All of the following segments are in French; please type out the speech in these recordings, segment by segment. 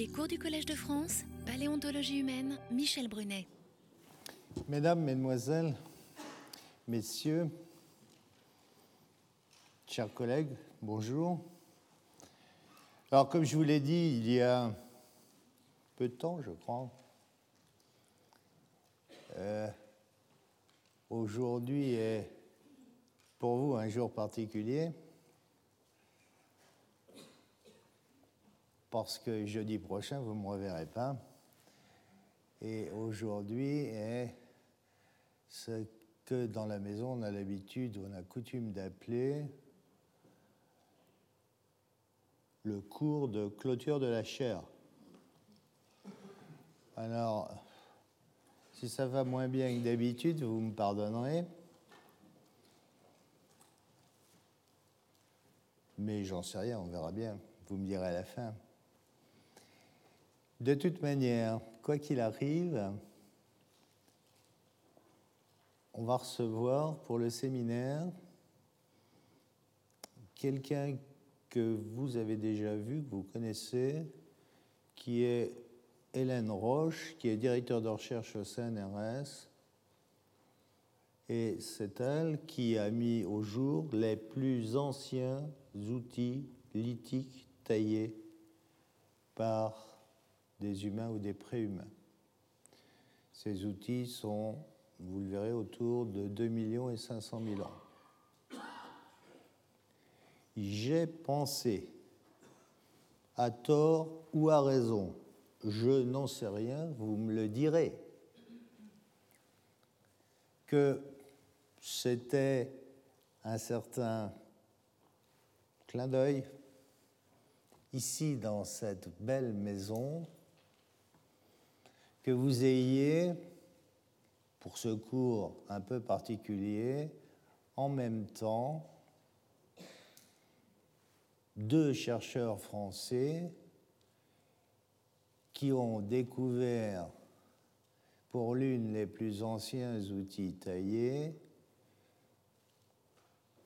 Les cours du Collège de France, Paléontologie humaine, Michel Brunet. Mesdames, Mesdemoiselles, Messieurs, chers collègues, bonjour. Alors, comme je vous l'ai dit il y a peu de temps, je crois, euh, aujourd'hui est pour vous un jour particulier. Parce que jeudi prochain, vous ne me reverrez pas. Et aujourd'hui est ce que dans la maison, on a l'habitude, on a coutume d'appeler le cours de clôture de la chair. Alors, si ça va moins bien que d'habitude, vous me pardonnerez. Mais j'en sais rien, on verra bien. Vous me direz à la fin. De toute manière, quoi qu'il arrive, on va recevoir pour le séminaire quelqu'un que vous avez déjà vu, que vous connaissez, qui est Hélène Roche, qui est directeur de recherche au CNRS. Et c'est elle qui a mis au jour les plus anciens outils lithiques taillés par des humains ou des préhumains. Ces outils sont, vous le verrez, autour de 2 millions et 500 000 ans. J'ai pensé, à tort ou à raison, je n'en sais rien, vous me le direz, que c'était un certain clin d'œil ici dans cette belle maison que vous ayez, pour ce cours un peu particulier, en même temps deux chercheurs français qui ont découvert pour l'une les plus anciens outils taillés,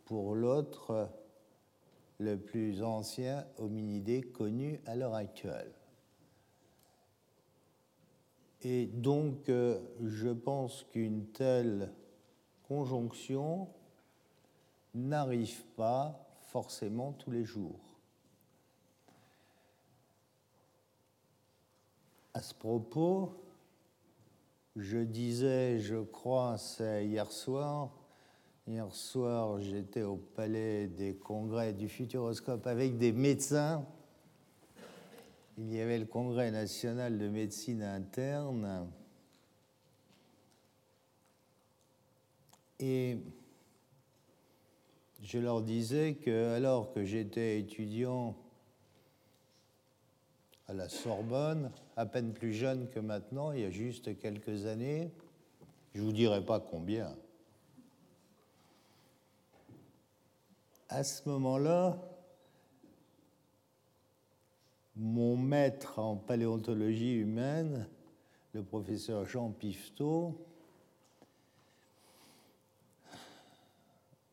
pour l'autre le plus ancien hominidé connu à l'heure actuelle. Et donc, euh, je pense qu'une telle conjonction n'arrive pas forcément tous les jours. À ce propos, je disais, je crois, c'est hier soir, hier soir j'étais au palais des congrès du Futuroscope avec des médecins il y avait le Congrès national de médecine interne. Et je leur disais que, alors que j'étais étudiant à la Sorbonne, à peine plus jeune que maintenant, il y a juste quelques années, je ne vous dirai pas combien, à ce moment-là, mon maître en paléontologie humaine, le professeur Jean Pifteau,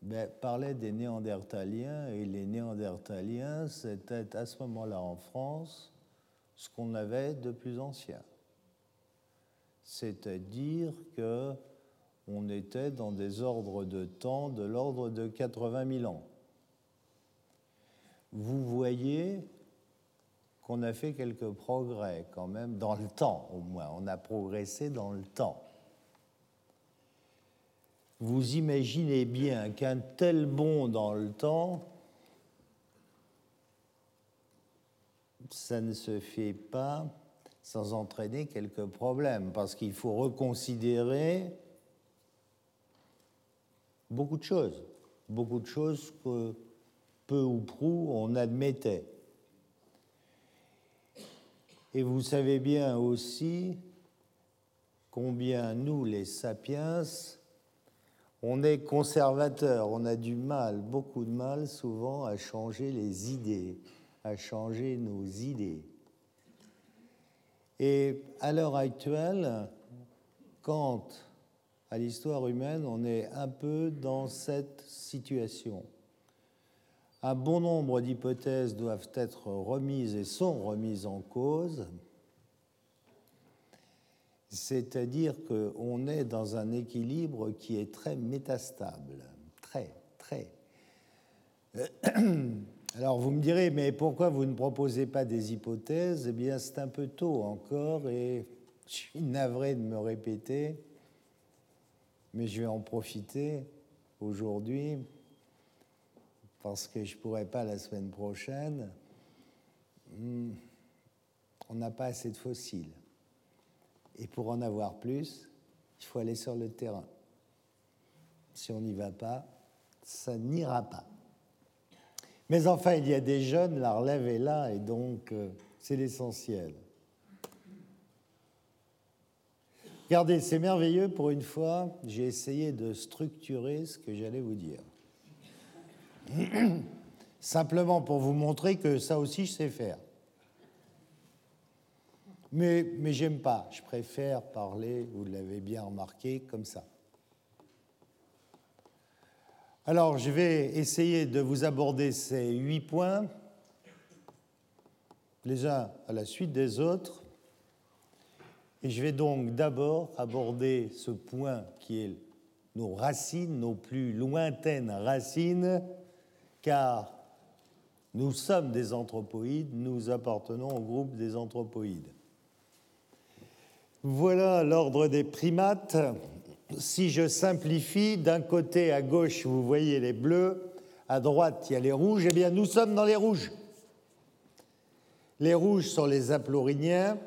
ben, parlait des Néandertaliens et les Néandertaliens, c'était à ce moment-là en France ce qu'on avait de plus ancien. C'est-à-dire que on était dans des ordres de temps de l'ordre de 80 000 ans. Vous voyez qu'on a fait quelques progrès quand même, dans le temps au moins. On a progressé dans le temps. Vous imaginez bien qu'un tel bond dans le temps, ça ne se fait pas sans entraîner quelques problèmes, parce qu'il faut reconsidérer beaucoup de choses, beaucoup de choses que peu ou prou on admettait. Et vous savez bien aussi combien nous, les sapiens, on est conservateurs, on a du mal, beaucoup de mal souvent à changer les idées, à changer nos idées. Et à l'heure actuelle, quand à l'histoire humaine, on est un peu dans cette situation. Un bon nombre d'hypothèses doivent être remises et sont remises en cause. C'est-à-dire qu'on est dans un équilibre qui est très métastable, très, très. Alors vous me direz, mais pourquoi vous ne proposez pas des hypothèses? Eh bien, c'est un peu tôt encore et je suis navré de me répéter, mais je vais en profiter aujourd'hui parce que je ne pourrai pas la semaine prochaine. Hmm, on n'a pas assez de fossiles. Et pour en avoir plus, il faut aller sur le terrain. Si on n'y va pas, ça n'ira pas. Mais enfin, il y a des jeunes, la relève est là, et donc euh, c'est l'essentiel. Regardez, c'est merveilleux, pour une fois, j'ai essayé de structurer ce que j'allais vous dire. Simplement pour vous montrer que ça aussi, je sais faire. Mais, mais j'aime pas, je préfère parler, vous l'avez bien remarqué, comme ça. Alors, je vais essayer de vous aborder ces huit points, les uns à la suite des autres. Et je vais donc d'abord aborder ce point qui est nos racines, nos plus lointaines racines, car nous sommes des anthropoïdes, nous appartenons au groupe des anthropoïdes. Voilà l'ordre des primates si je simplifie, d'un côté à gauche, vous voyez les bleus, à droite, il y a les rouges, eh bien, nous sommes dans les rouges. Les rouges sont les aploriniens,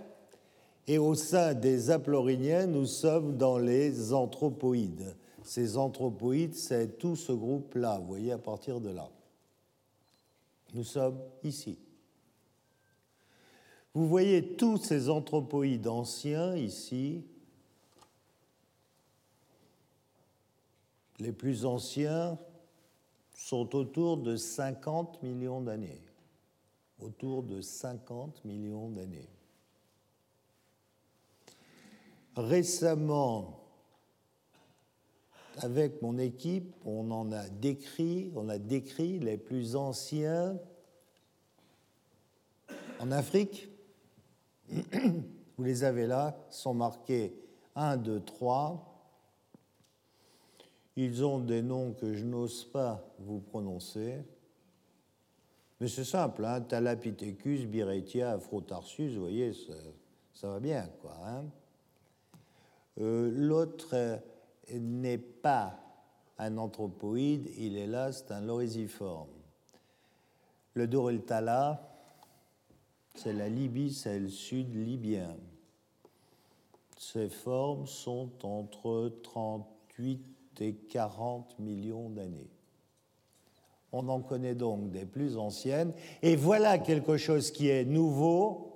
et au sein des aploriniens, nous sommes dans les anthropoïdes. Ces anthropoïdes, c'est tout ce groupe-là, vous voyez, à partir de là. Nous sommes ici. Vous voyez tous ces anthropoïdes anciens ici, Les plus anciens sont autour de 50 millions d'années. Autour de 50 millions d'années. Récemment, avec mon équipe, on en a décrit, on a décrit les plus anciens en Afrique. Vous les avez là, sont marqués 1, 2, 3. Ils ont des noms que je n'ose pas vous prononcer. Mais c'est simple, hein, Talapithecus, Biretia, Afrotarsus, vous voyez, ça, va bien, quoi. Hein. Euh, l'autre n'est pas un anthropoïde, il est là, c'est un lorisiforme. Le Doreltala, c'est la Libye, c'est le sud libyen. Ces formes sont entre 38 des 40 millions d'années. On en connaît donc des plus anciennes. Et voilà quelque chose qui est nouveau.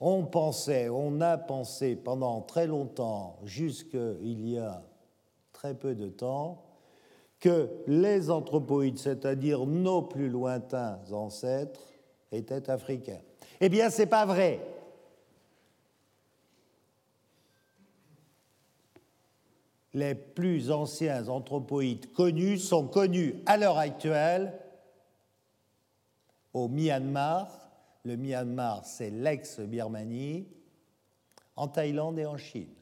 On pensait, on a pensé pendant très longtemps, jusqu'il y a très peu de temps, que les anthropoïdes, c'est-à-dire nos plus lointains ancêtres, étaient africains. Eh bien, ce n'est pas vrai. les plus anciens anthropoïdes connus sont connus à l'heure actuelle au Myanmar. Le Myanmar, c'est l'ex-Birmanie, en Thaïlande et en Chine.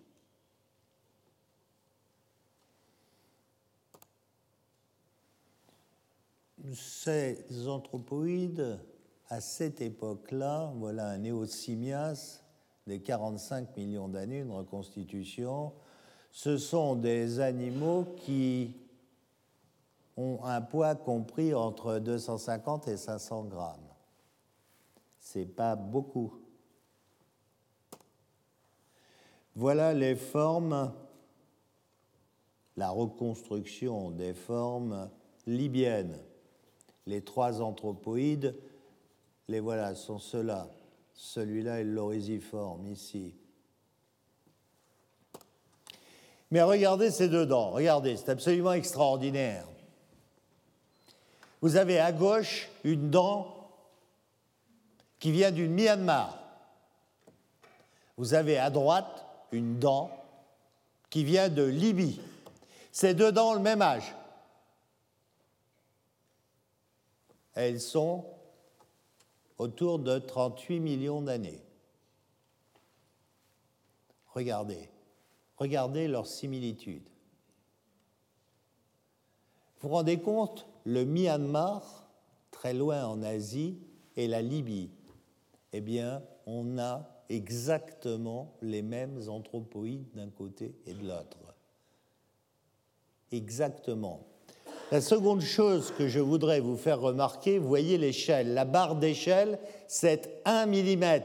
Ces anthropoïdes, à cette époque-là, voilà un néosimias de 45 millions d'années, une reconstitution, ce sont des animaux qui ont un poids compris entre 250 et 500 grammes. C'est pas beaucoup. Voilà les formes, la reconstruction des formes libyennes. Les trois anthropoïdes, les voilà, sont ceux-là. Celui-là est l'orisiforme ici. Mais regardez ces deux dents, regardez, c'est absolument extraordinaire. Vous avez à gauche une dent qui vient du Myanmar. Vous avez à droite une dent qui vient de Libye. Ces deux dents ont le même âge. elles sont autour de 38 millions d'années. Regardez, regardez leur similitude. Vous vous rendez compte, le Myanmar, très loin en Asie, et la Libye, eh bien, on a exactement les mêmes anthropoïdes d'un côté et de l'autre. Exactement. La seconde chose que je voudrais vous faire remarquer, voyez l'échelle. La barre d'échelle, c'est 1 mm.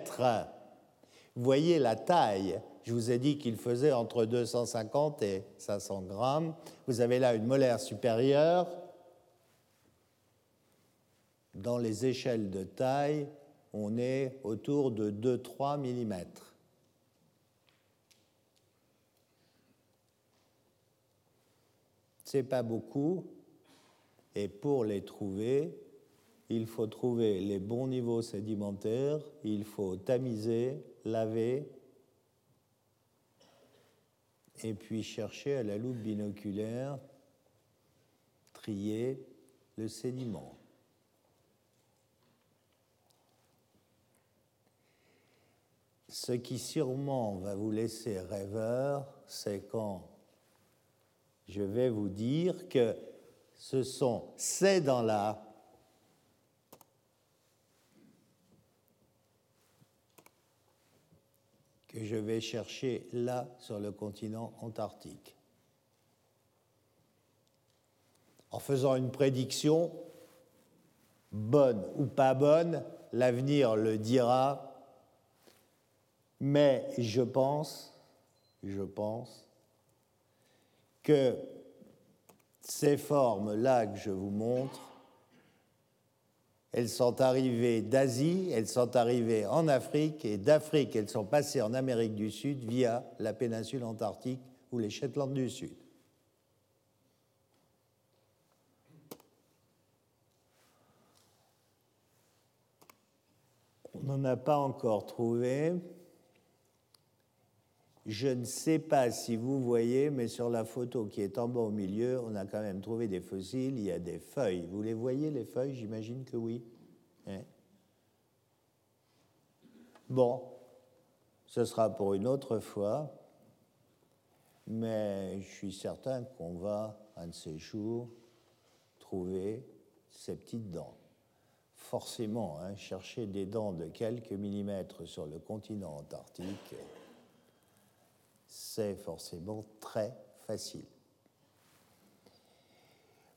Voyez la taille. Je vous ai dit qu'il faisait entre 250 et 500 grammes. Vous avez là une molaire supérieure. Dans les échelles de taille, on est autour de 2-3 mm. C'est pas beaucoup, et pour les trouver, il faut trouver les bons niveaux sédimentaires, il faut tamiser, laver, et puis chercher à la loupe binoculaire, trier le sédiment. Ce qui sûrement va vous laisser rêveur, c'est quand je vais vous dire que ce sont ces dents-là que je vais chercher là sur le continent antarctique. En faisant une prédiction, bonne ou pas bonne, l'avenir le dira, mais je pense, je pense que ces formes-là que je vous montre, elles sont arrivées d'Asie, elles sont arrivées en Afrique, et d'Afrique, elles sont passées en Amérique du Sud via la péninsule antarctique ou les Shetland du Sud. On n'en a pas encore trouvé. Je ne sais pas si vous voyez, mais sur la photo qui est en bas au milieu, on a quand même trouvé des fossiles, il y a des feuilles. Vous les voyez, les feuilles? J'imagine que oui. Hein? bon, ce sera pour une autre fois, mais je suis certain qu'on va, un de ces jours, trouver ces petites dents. Forcément, hein, chercher des dents de quelques millimètres sur le continent antarctique c'est forcément très facile.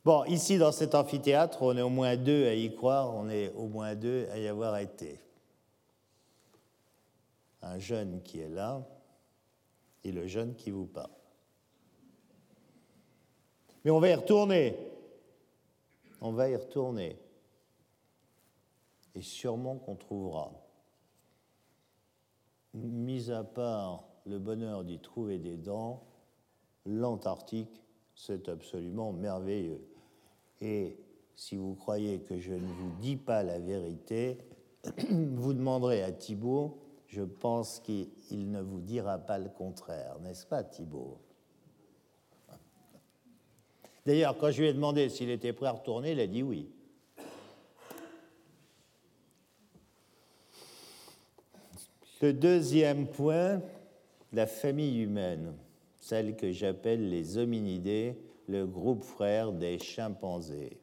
Bon, ici dans cet amphithéâtre, on est au moins deux à y croire, on est au moins deux à y avoir été. Un jeune qui est là et le jeune qui vous parle. Mais on va y retourner. On va y retourner. Et sûrement qu'on trouvera, mis à part le bonheur d'y trouver des dents, l'Antarctique, c'est absolument merveilleux. Et si vous croyez que je ne vous dis pas la vérité, vous demanderez à Thibault, je pense qu'il ne vous dira pas le contraire, n'est-ce pas Thibault? D'ailleurs, quand je lui ai demandé s'il était prêt à retourner, il a dit oui. Le deuxième point, la famille humaine, celle que j'appelle les hominidés, le groupe frère des chimpanzés.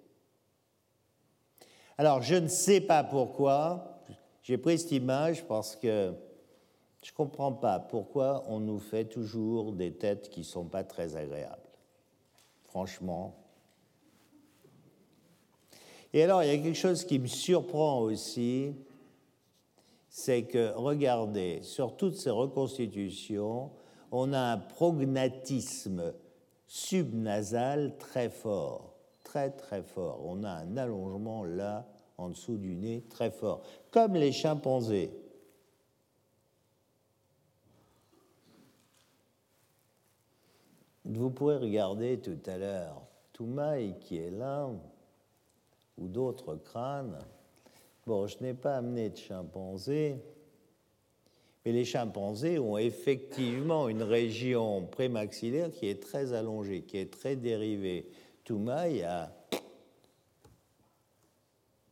Alors, je ne sais pas pourquoi, j'ai pris cette image parce que je ne comprends pas pourquoi on nous fait toujours des têtes qui ne sont pas très agréables. Franchement. Et alors, il y a quelque chose qui me surprend aussi, c'est que, regardez, sur toutes ces reconstitutions, on a un prognatisme subnasal très fort, très très fort. On a un allongement là, en dessous du nez, très fort, comme les chimpanzés. Vous pourrez regarder tout à l'heure Toumaï qui est là, ou d'autres crânes. Bon, je n'ai pas amené de chimpanzés, mais les chimpanzés ont effectivement une région prémaxillaire qui est très allongée, qui est très dérivée. Toumaï a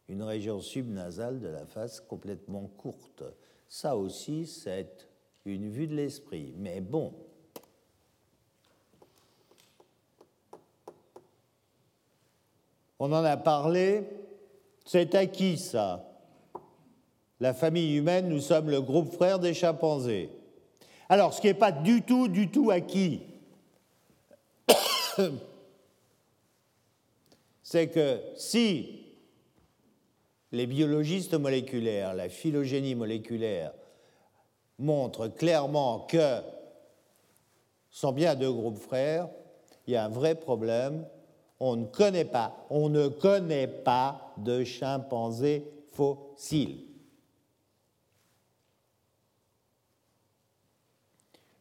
une région subnasale de la face complètement courte. Ça aussi, c'est une vue de l'esprit. Mais bon, on en a parlé, c'est acquis ça? La famille humaine, nous sommes le groupe frère des chimpanzés. Alors, ce qui n'est pas du tout, du tout acquis, c'est que si les biologistes moléculaires, la phylogénie moléculaire, montrent clairement que sont bien deux groupes frères, il y a un vrai problème. On ne connaît pas, de chimpanzés fossiles.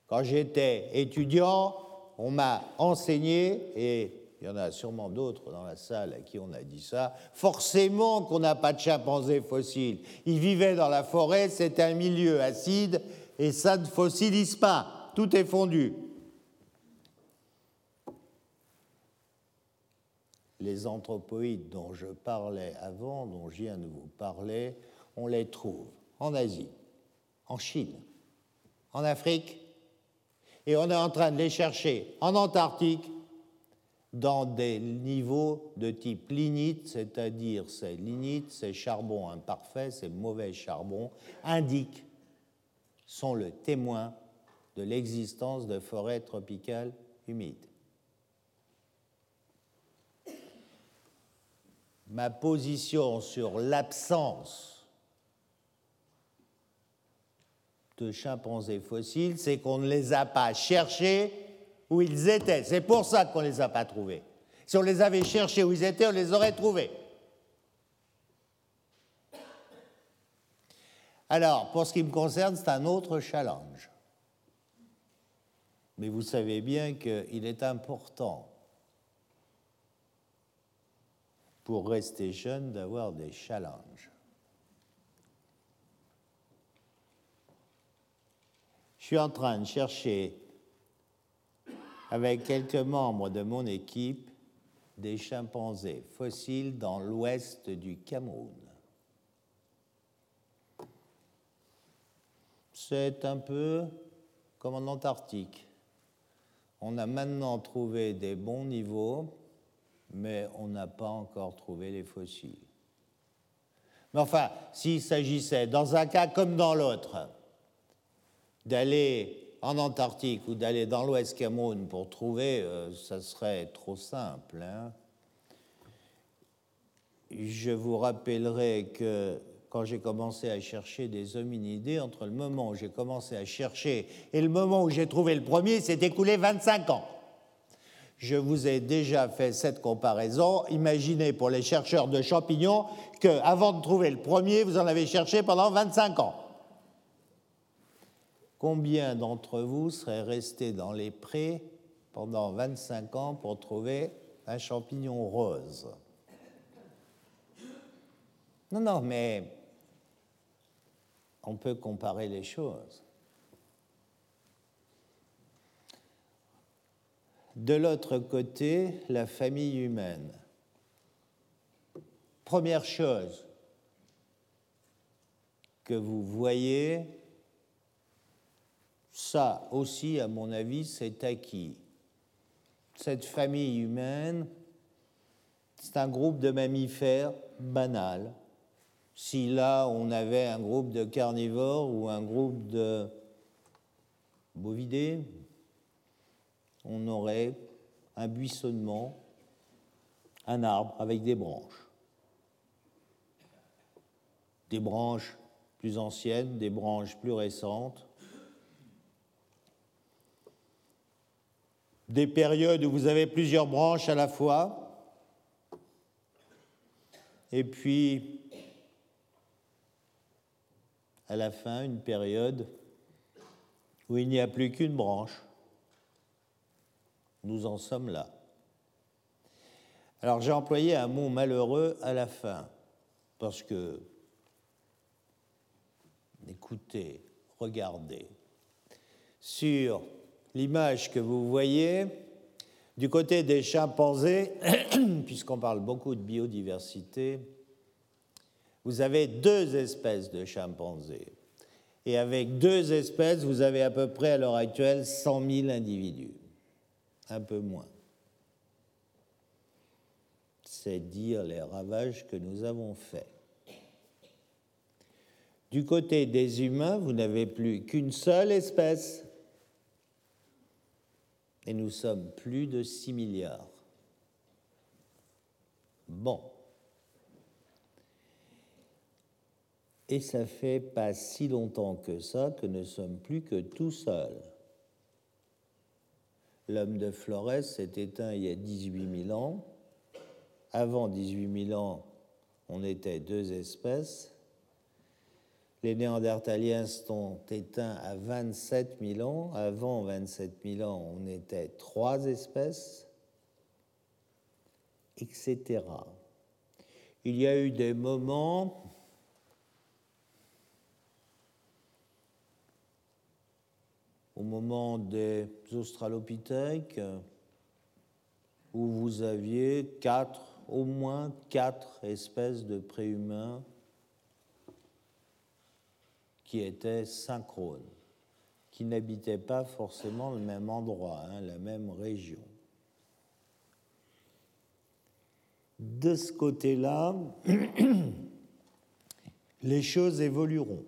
Quand j'étais étudiant, on m'a enseigné, et il y en a sûrement d'autres dans la salle à qui on a dit ça, forcément qu'on n'a pas de chimpanzés fossiles. Ils vivaient dans la forêt, c'était un milieu acide, et ça ne fossilise pas, tout est fondu. Les anthropoïdes dont je parlais avant, dont je viens de vous parler, on les trouve en Asie, en Chine, en Afrique, et on est en train de les chercher en Antarctique dans des niveaux de type lignite, c'est-à-dire ces lignites, ces charbons imparfaits, ces mauvais charbons, indiquent, sont le témoin de l'existence de forêts tropicales humides. Ma position sur l'absence de chimpanzés fossiles, c'est qu'on ne les a pas cherchés où ils étaient. C'est pour ça qu'on ne les a pas trouvés. Si on les avait cherchés où ils étaient, on les aurait trouvés. Alors, pour ce qui me concerne, c'est un autre challenge. Mais vous savez bien qu'il est important pour rester jeune d'avoir des challenges. Je suis en train de chercher, avec quelques membres de mon équipe, des chimpanzés fossiles dans l'ouest du Cameroun. C'est un peu comme en Antarctique. On a maintenant trouvé des bons niveaux, mais on n'a pas encore trouvé les fossiles. Mais enfin, s'il s'agissait, dans un cas comme dans l'autre, d'aller en Antarctique ou d'aller dans l'Ouest Cameroun pour trouver, euh, ça serait trop simple. Hein. Je vous rappellerai que quand j'ai commencé à chercher des hominidés, entre le moment où j'ai commencé à chercher et le moment où j'ai trouvé le premier, s'est écoulé 25 ans. Je vous ai déjà fait cette comparaison. Imaginez pour les chercheurs de champignons qu'avant de trouver le premier, vous en avez cherché pendant 25 ans. Combien d'entre vous seraient restés dans les prés pendant 25 ans pour trouver un champignon rose? Non, non, mais on peut comparer les choses. De l'autre côté, la famille humaine. Première chose que vous voyez ça aussi, à mon avis, c'est acquis. Cette famille humaine, c'est un groupe de mammifères banal. Si là, on avait un groupe de carnivores ou un groupe de bovidés, on aurait un buissonnement, un arbre avec des branches. Des branches plus anciennes, des branches plus récentes, des périodes où vous avez plusieurs branches à la fois, et puis à la fin une période où il n'y a plus qu'une branche. Nous en sommes là. Alors j'ai employé un mot malheureux à la fin, parce que, écoutez, regardez, sur l'image que vous voyez, du côté des chimpanzés, puisqu'on parle beaucoup de biodiversité, vous avez deux espèces de chimpanzés. Et avec deux espèces, vous avez à peu près à l'heure actuelle 100 000 individus. Un peu moins. C'est dire les ravages que nous avons faits. Du côté des humains, vous n'avez plus qu'une seule espèce. Et nous sommes plus de 6 milliards. Bon. Et ça fait pas si longtemps que ça que nous ne sommes plus que tout seuls. L'homme de Flores s'est éteint il y a 18 000 ans. Avant 18 000 ans, on était deux espèces. Les Néandertaliens sont éteints à 27 000 ans. Avant 27 000 ans, on était trois espèces, etc. Il y a eu des moments au moment des Australopithèques où vous aviez quatre, au moins quatre espèces de préhumains qui étaient synchrones, qui n'habitaient pas forcément le même endroit, hein, la même région. De ce côté-là, les choses évolueront.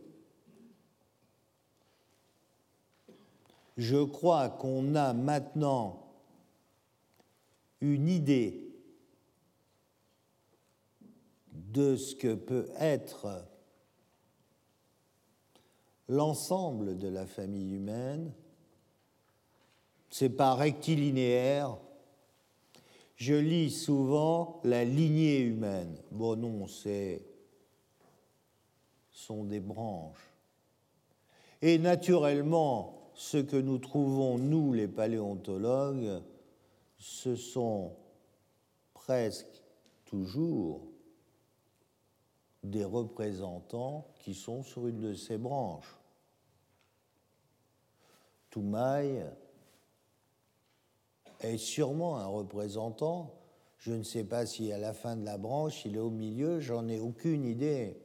Je crois qu'on a maintenant une idée de ce que peut être l'ensemble de la famille humaine. C'est pas rectilinéaire. Je lis souvent la lignée humaine. Bon, non, c'est sont des branches. Et naturellement, ce que nous trouvons, nous, les paléontologues, ce sont presque toujours des représentants qui sont sur une de ces branches. Toumaï est sûrement un représentant. Je ne sais pas si à la fin de la branche, il est au milieu, j'en ai aucune idée.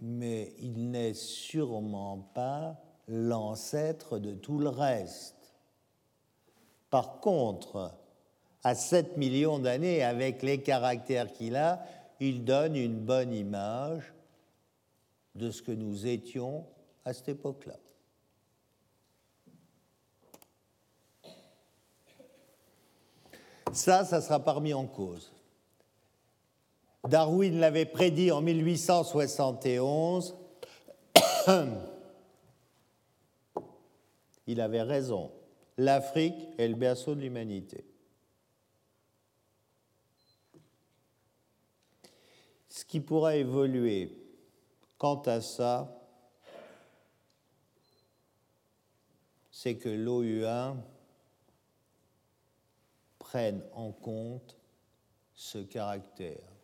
Mais il n'est sûrement pas l'ancêtre de tout le reste. Par contre, à 7 millions d'années, avec les caractères qu'il a, il donne une bonne image de ce que nous étions à cette époque-là. Ça, ça sera pas remis en cause. Darwin l'avait prédit en 1871. Il avait raison. L'Afrique est le berceau de l'humanité. Ce qui pourra évoluer Quant à ça, c'est que l'OUA prenne en compte ce caractère.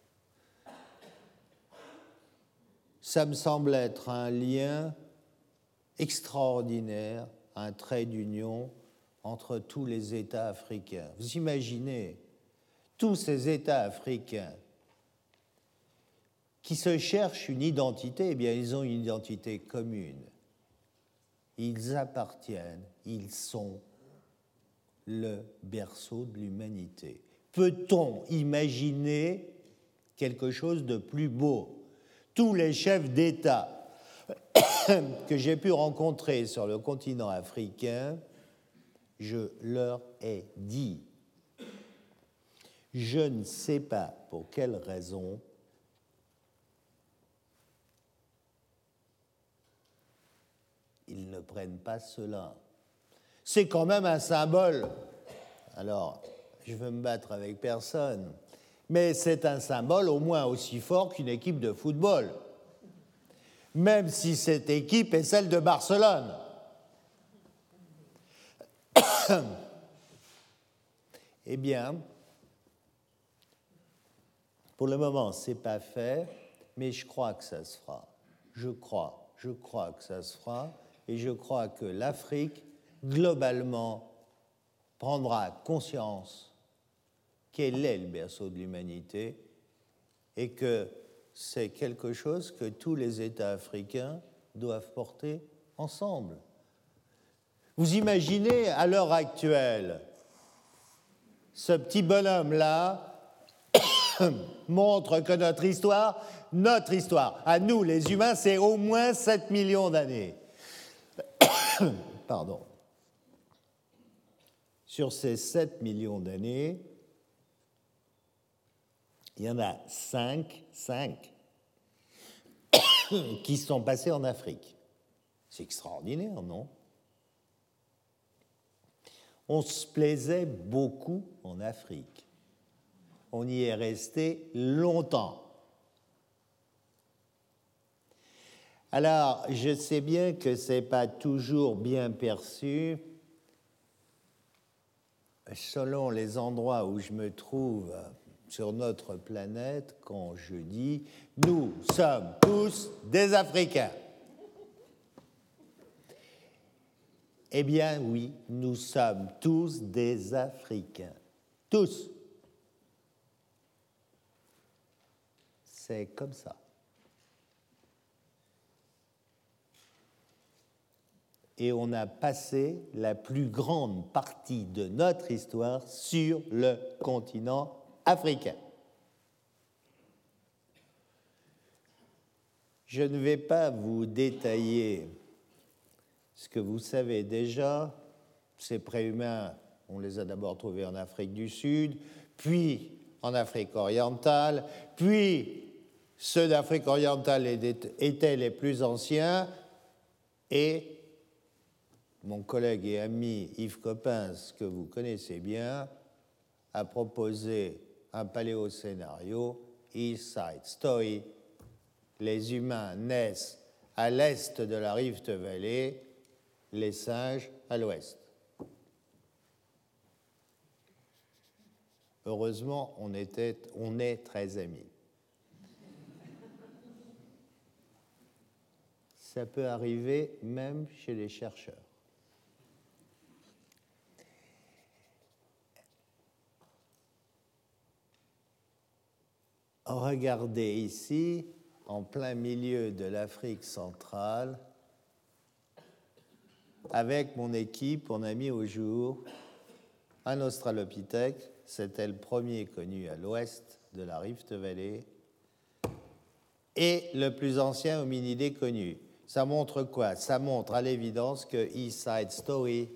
Ça me semble être un lien extraordinaire, un trait d'union entre tous les États africains. Vous imaginez, tous ces États africains qui se cherchent une identité, eh bien, ils ont une identité commune. Ils appartiennent, ils sont le berceau de l'humanité. Peut-on imaginer quelque chose de plus beau? Tous les chefs d'État que j'ai pu rencontrer sur le continent africain, je leur ai dit, je ne sais pas pour quelle raison, ils ne prennent pas cela. C'est quand même un symbole. Alors, je veux me battre avec personne, mais c'est un symbole au moins aussi fort qu'une équipe de football, même si cette équipe est celle de Barcelone. eh bien, pour le moment, ce n'est pas fait, mais je crois que ça se fera. Je crois, je crois que ça se fera et je crois que l'Afrique, globalement, prendra conscience quel est le berceau de l'humanité et que c'est quelque chose que tous les États africains doivent porter ensemble. Vous imaginez à l'heure actuelle, ce petit bonhomme-là montre que notre histoire, notre histoire, à nous les humains, c'est au moins 7 millions d'années. Pardon. Sur ces 7 millions d'années, il y en a 5, 5 qui sont passés en Afrique. C'est extraordinaire, non? On se plaisait beaucoup en Afrique. On y est resté longtemps. Alors, je sais bien que ce n'est pas toujours bien perçu. Selon les endroits où je me trouve sur notre planète, quand je dis nous sommes tous des Africains. Eh bien oui, nous sommes tous des Africains. Tous. C'est comme ça. Et on a passé la plus grande partie de notre histoire sur le continent africain. Je ne vais pas vous détailler ce que vous savez déjà. Ces préhumains, on les a d'abord trouvés en Afrique du Sud, puis en Afrique orientale, puis ceux d'Afrique orientale étaient les plus anciens, et mon collègue et ami Yves Coppens, que vous connaissez bien, a proposé un paléoscénario, East Side Story. Les humains naissent à l'est de la Rift Valley, les singes à l'ouest. Heureusement, on, on est très amis. Ça peut arriver même chez les chercheurs. Regardez ici, en plein milieu de l'Afrique centrale, avec mon équipe, on a mis au jour un Australopithèque, c'était le premier connu à l'ouest de la Rift Valley, et le plus ancien hominidé connu. Ça montre quoi? Ça montre à l'évidence que East Side Story,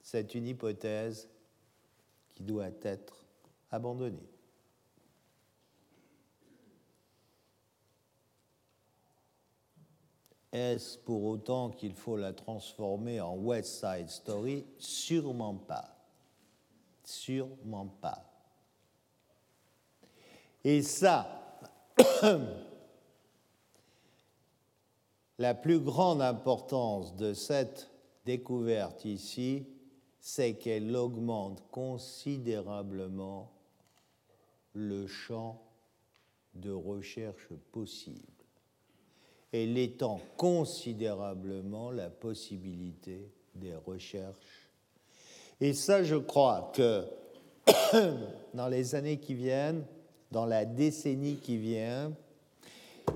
c'est une hypothèse qui doit être abandonnée. Est-ce pour autant qu'il faut la transformer en West Side Story? Sûrement pas. Sûrement pas. Et ça, la plus grande importance de cette découverte ici, c'est qu'elle augmente considérablement le champ de recherche possible elle étend considérablement la possibilité des recherches. Et ça, je crois que dans les années qui viennent, dans la décennie qui vient,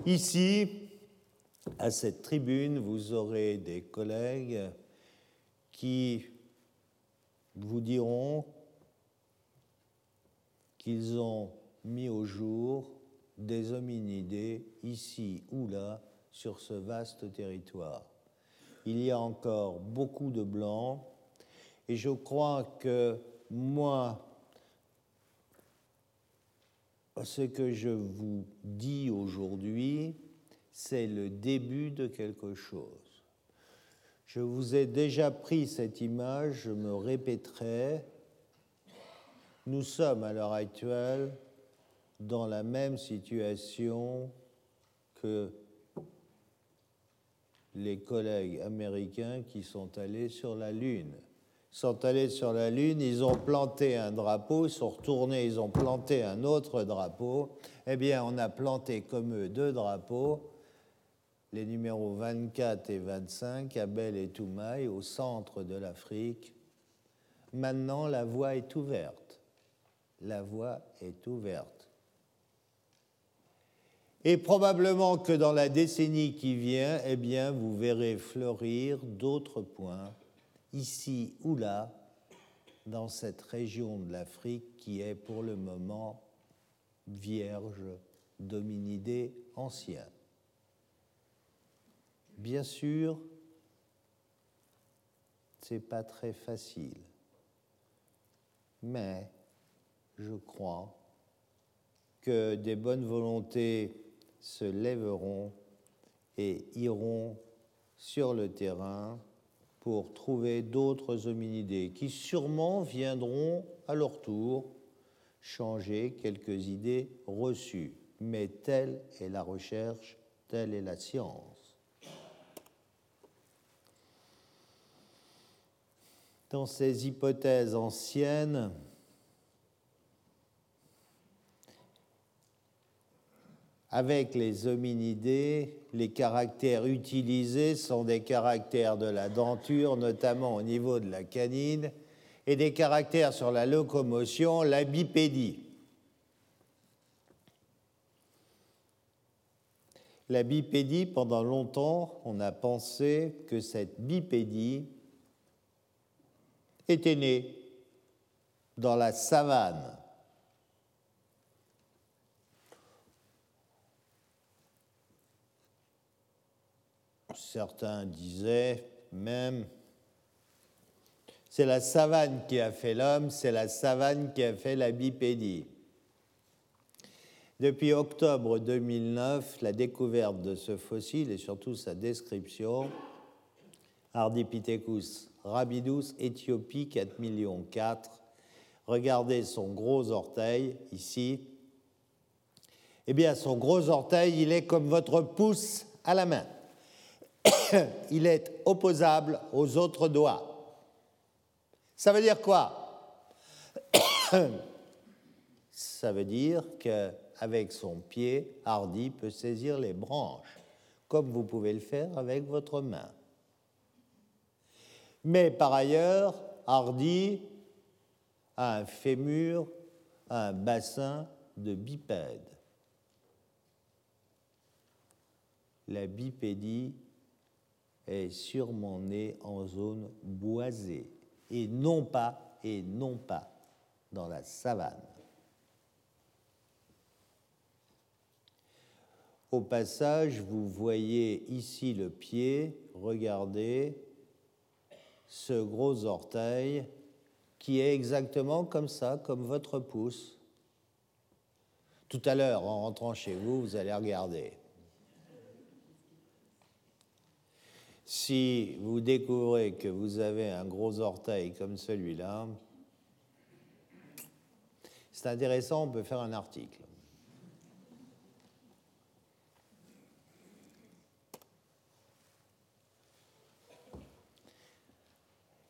ici, à cette tribune, vous aurez des collègues qui vous diront qu'ils ont mis au jour des hominidés ici ou là sur ce vaste territoire. Il y a encore beaucoup de blancs et je crois que moi, ce que je vous dis aujourd'hui, c'est le début de quelque chose. Je vous ai déjà pris cette image, je me répéterai. Nous sommes à l'heure actuelle dans la même situation que les collègues américains qui sont allés sur la Lune. Ils sont allés sur la Lune, ils ont planté un drapeau, ils sont retournés, ils ont planté un autre drapeau. Eh bien, on a planté comme eux deux drapeaux, les numéros 24 et 25, Abel et Toumaï, au centre de l'Afrique. Maintenant, la voie est ouverte. la voie est ouverte. Et probablement que dans la décennie qui vient, eh bien, vous verrez fleurir d'autres points, ici ou là, dans cette région de l'Afrique qui est pour le moment vierge d'hominidés anciens. Bien sûr, c'est pas très facile, mais je crois que des bonnes volontés se lèveront et iront sur le terrain pour trouver d'autres hominidés qui sûrement viendront à leur tour changer quelques idées reçues. Mais telle est la recherche, telle est la science. Dans ces hypothèses anciennes, Avec les hominidés, les caractères utilisés sont des caractères de la denture, notamment au niveau de la canine, et des caractères sur la locomotion, la bipédie. La bipédie, pendant longtemps, on a pensé que cette bipédie était née dans la savane Certains disaient même, c'est la savane qui a fait l'homme, c'est la savane qui a fait la bipédie. Depuis octobre 2009, la découverte de ce fossile et surtout sa description, Ardipithecus rabidus, Éthiopie 4 millions 4, regardez son gros orteil ici. Eh bien, son gros orteil, il est comme votre pouce à la main. il est opposable aux autres doigts. Ça veut dire quoi? Ça veut dire qu'avec son pied, Hardy peut saisir les branches, comme vous pouvez le faire avec votre main. Mais par ailleurs, Hardy a un fémur, un bassin de bipède. La bipédie est sûrement né en zone boisée et non pas et non pas dans la savane. Au passage, vous voyez ici le pied, regardez ce gros orteil qui est exactement comme ça, comme votre pouce. Tout à l'heure, en rentrant chez vous, vous allez regarder. Si vous découvrez que vous avez un gros orteil comme celui-là, c'est intéressant, on peut faire un article.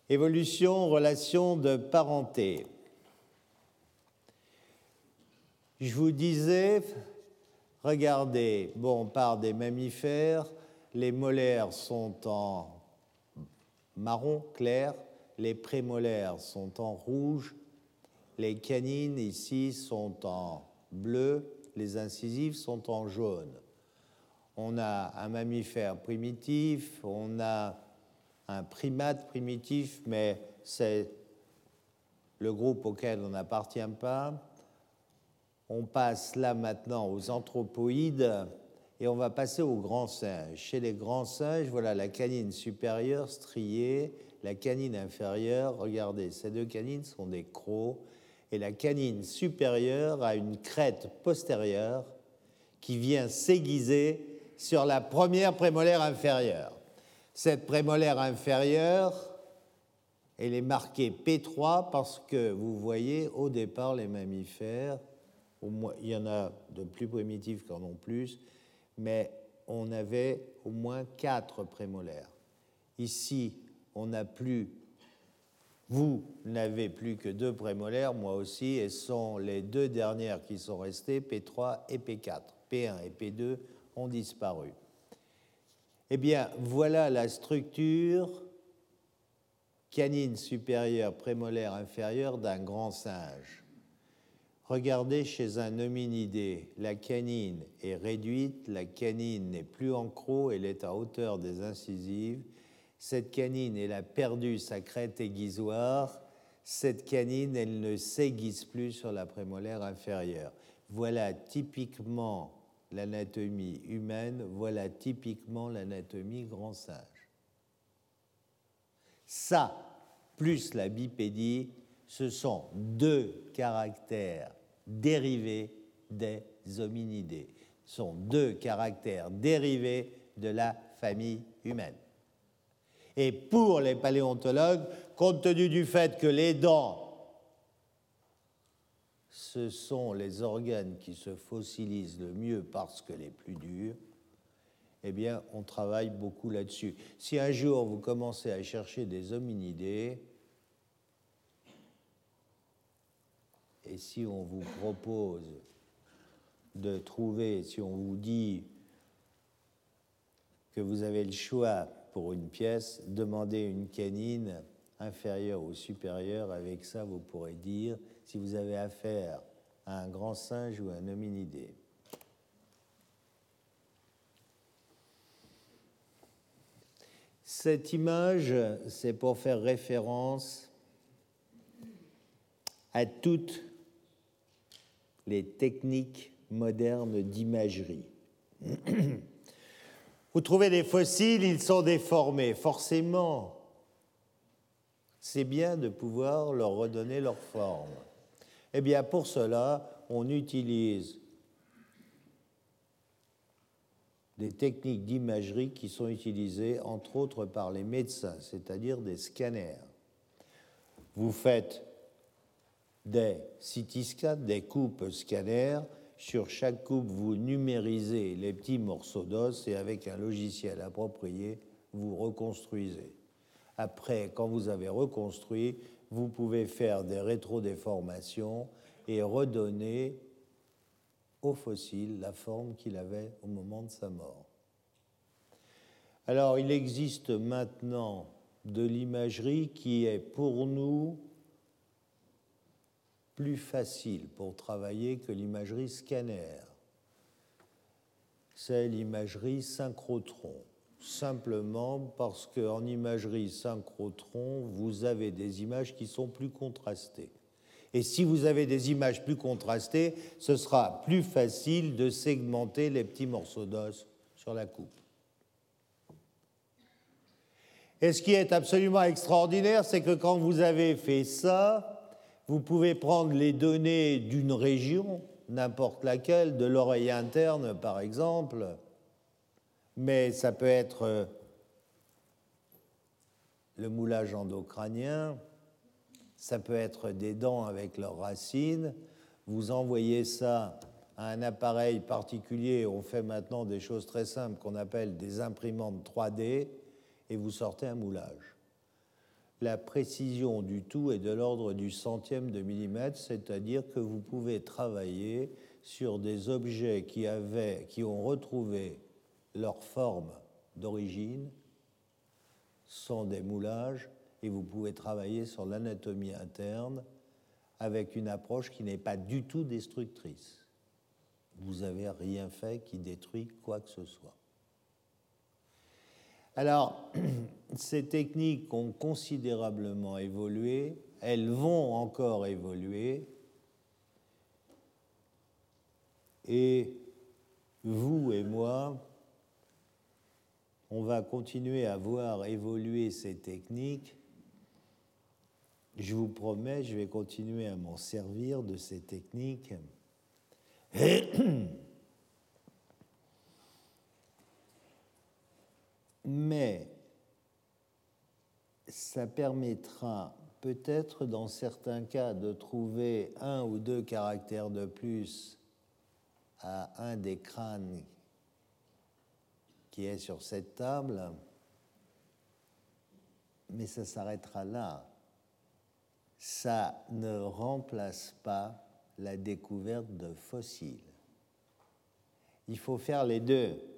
Évolution, relation de parenté. Je vous disais, regardez, bon, on part des mammifères, les molaires sont en marron clair, les prémolaires sont en rouge, les canines ici sont en bleu, les incisives sont en jaune. On a un mammifère primitif, on a un primate primitif, mais c'est le groupe auquel on n'appartient pas. On passe là maintenant aux anthropoïdes et on va passer aux grands singes. Chez les grands singes, voilà la canine supérieure striée, la canine inférieure, regardez, ces deux canines sont des crocs, et la canine supérieure a une crête postérieure qui vient s'aiguiser sur la première prémolaire inférieure. Cette prémolaire inférieure, elle est marquée P3 parce que vous voyez au départ les mammifères, il y en a de plus primitifs qu'en ont plus, mais on avait au moins quatre prémolaires. Ici, on n'a plus, vous n'avez plus que deux prémolaires, moi aussi, et sont les deux dernières qui sont restées, P3 et P4. P1 et P2 ont disparu. Eh bien, voilà la structure canine supérieure, prémolaire inférieure d'un grand singe. Regardez chez un hominidé, la canine est réduite, la canine n'est plus en croc, elle est à hauteur des incisives. Cette canine, elle a perdu sa crête aiguisoire. Cette canine, elle ne s'aiguise plus sur la prémolaire inférieure. Voilà typiquement l'anatomie humaine, voilà typiquement l'anatomie grand singe. Ça, plus la bipédie, ce sont deux caractères dérivés des hominidés. Ce sont deux caractères dérivés de la famille humaine. Et pour les paléontologues, compte tenu du fait que les dents, ce sont les organes qui se fossilisent le mieux parce que les plus durs, eh bien, on travaille beaucoup là-dessus. Si un jour vous commencez à chercher des hominidés, Et si on vous propose de trouver, si on vous dit que vous avez le choix pour une pièce, demandez une canine inférieure ou supérieure. Avec ça, vous pourrez dire si vous avez affaire à un grand singe ou un hominidé. Cette image, c'est pour faire référence à toutes les techniques modernes d'imagerie. Vous trouvez des fossiles, ils sont déformés. Forcément, c'est bien de pouvoir leur redonner leur forme. Eh bien, pour cela, on utilise des techniques d'imagerie qui sont utilisées entre autres par les médecins, c'est-à-dire des scanners. Vous faites des CT des coupes scanners. Sur chaque coupe, vous numérisez les petits morceaux d'os et avec un logiciel approprié, vous reconstruisez. Après, quand vous avez reconstruit, vous pouvez faire des rétrodéformations et redonner au fossile la forme qu'il avait au moment de sa mort. Alors, il existe maintenant de l'imagerie qui est pour nous plus facile pour travailler que l'imagerie scanner. C'est l'imagerie synchrotron. Simplement parce qu'en imagerie synchrotron, vous avez des images qui sont plus contrastées. Et si vous avez des images plus contrastées, ce sera plus facile de segmenter les petits morceaux d'os sur la coupe. Et ce qui est absolument extraordinaire, c'est que quand vous avez fait ça, vous pouvez prendre les données d'une région, n'importe laquelle, de l'oreille interne par exemple, mais ça peut être euh, le moulage endocrânien, ça peut être des dents avec leurs racines. Vous envoyez ça à un appareil particulier, on fait maintenant des choses très simples qu'on appelle des imprimantes 3D, et vous sortez un moulage la précision du tout est de l'ordre du centième de millimètre, c'est-à-dire que vous pouvez travailler sur des objets qui, avaient, qui ont retrouvé leur forme d'origine, sont des moulages, et vous pouvez travailler sur l'anatomie interne avec une approche qui n'est pas du tout destructrice. Vous n'avez rien fait qui détruit quoi que ce soit. Alors, ces techniques ont considérablement évolué, elles vont encore évoluer, et vous et moi, on va continuer à voir évoluer ces techniques. Je vous promets, je vais continuer à m'en servir de ces techniques. mais ça permettra peut-être dans certains cas de trouver un ou deux caractères de plus à un des crânes qui est sur cette table, mais ça s'arrêtera là. Ça ne remplace pas la découverte de fossiles. Il faut faire les deux.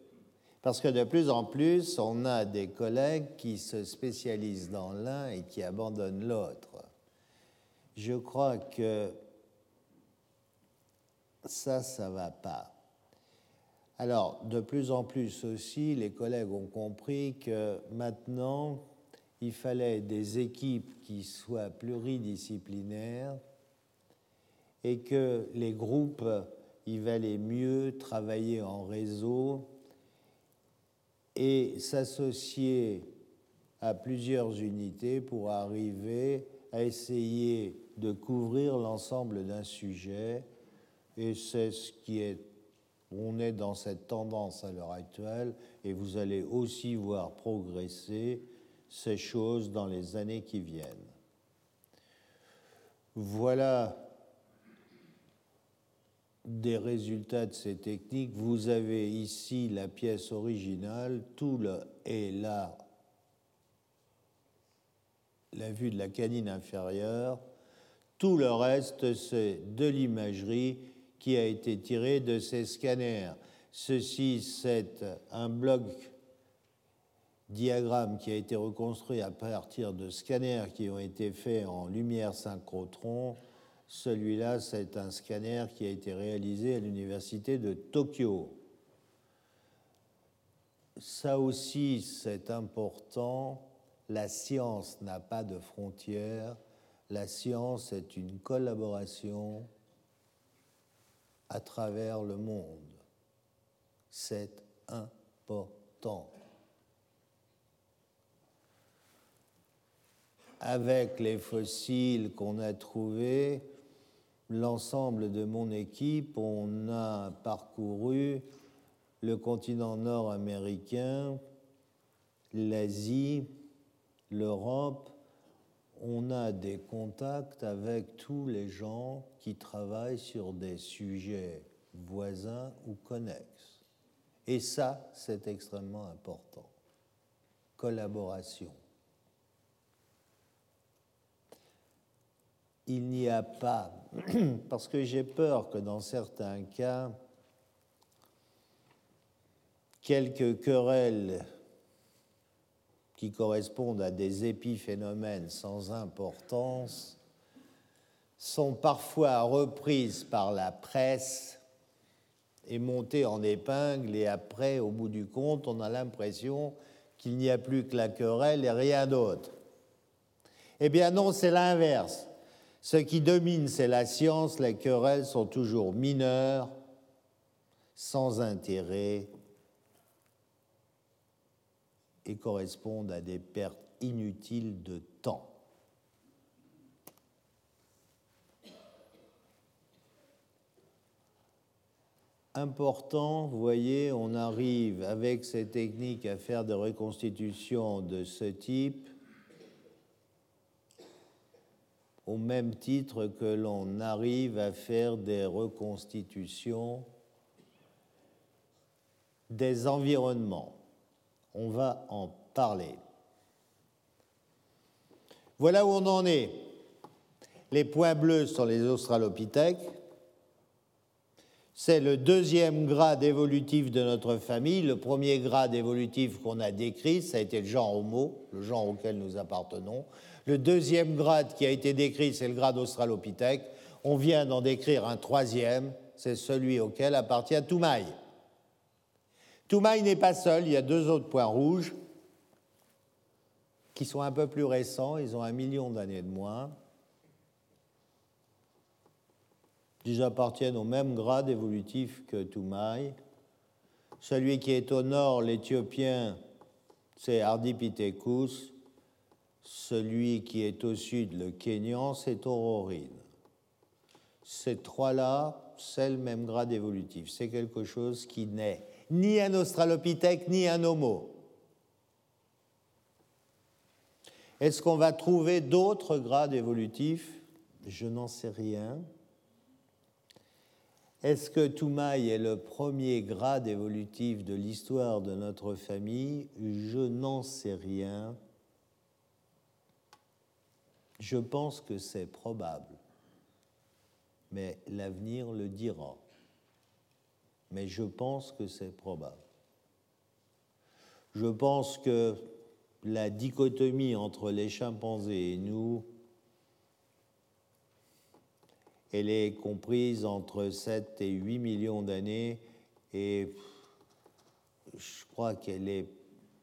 Parce que de plus en plus, on a des collègues qui se spécialisent dans l'un et qui abandonnent l'autre. Je crois que ça, ça va pas. Alors, de plus en plus aussi, les collègues ont compris que maintenant, il fallait des équipes qui soient pluridisciplinaires et que les groupes, il valait mieux travailler en réseau et s'associer à plusieurs unités pour arriver à essayer de couvrir l'ensemble d'un sujet. Et c'est ce qui est on est dans cette tendance à l'heure actuelle et vous allez aussi voir progresser ces choses dans les années qui viennent. Voilà des résultats de ces techniques. Vous avez ici la pièce originale, tout le, est là la vue de la canine inférieure. Tout le reste, c'est de l'imagerie qui a été tiré de ces scanners. Ceci, c'est un bloc diagramme qui a été reconstruit à partir de scanners qui ont été faits en lumière synchrotron. Celui-là, c'est un scanner qui a été réalisé à l'université de Tokyo. Ça aussi, c'est important. La science n'a pas de frontières. La science est une collaboration à travers le monde. C'est important. Avec les fossiles qu'on a trouvés, l'ensemble de mon équipe, on a parcouru le continent nord-américain, l'Asie, l'Europe, on a des contacts avec tous les gens qui travaillent sur des sujets voisins ou connexes. Et ça, c'est extrêmement important. Collaboration. Il n'y a pas, parce que j'ai peur que dans certains cas, quelques querelles qui correspondent à des épiphénomènes sans importance sont parfois reprises par la presse et montées en épingle et après, au bout du compte, on a l'impression qu'il n'y a plus que la querelle et rien d'autre. Eh bien non, c'est l'inverse. Ce qui domine, c'est la science, les querelles sont toujours mineures, sans intérêt et correspondent à des pertes inutiles de temps. Important, vous voyez, on arrive avec ces techniques à faire des reconstitutions de ce type au même titre que l'on arrive à faire des reconstitutions des environnements on va en parler. Voilà où on en est. Les points bleus sont les australopithèques. C'est le deuxième grade évolutif de notre famille. Le premier grade évolutif qu'on a décrit, ça a été le genre Homo, le genre auquel nous appartenons. Le deuxième grade qui a été décrit, c'est le grade australopithèque. On vient d'en décrire un troisième, c'est celui auquel appartient Toumaï. Toumaï n'est pas seul, il y a deux autres points rouges qui sont un peu plus récents, ils ont un million d'années de moins. Ils appartiennent au même grade évolutif que Toumaï. Celui qui est au nord, l'Éthiopien, c'est Ardipithecus. Celui qui est au sud, le Kenyan, c'est Aurorine. Ces trois-là, c'est le même grade évolutif. C'est quelque chose qui naît ni un australopithèque, ni un homo. Est-ce qu'on va trouver d'autres grades évolutifs? Je n'en sais rien. Est-ce que Toumaï est le premier grade évolutif de l'histoire de notre famille? Je n'en sais rien. Je pense que c'est probable, mais l'avenir le dira mais je pense que c'est probable. Je pense que la dichotomie entre les chimpanzés et nous Elle est comprise entre 7 et 8 millions d'années et je crois qu'elle est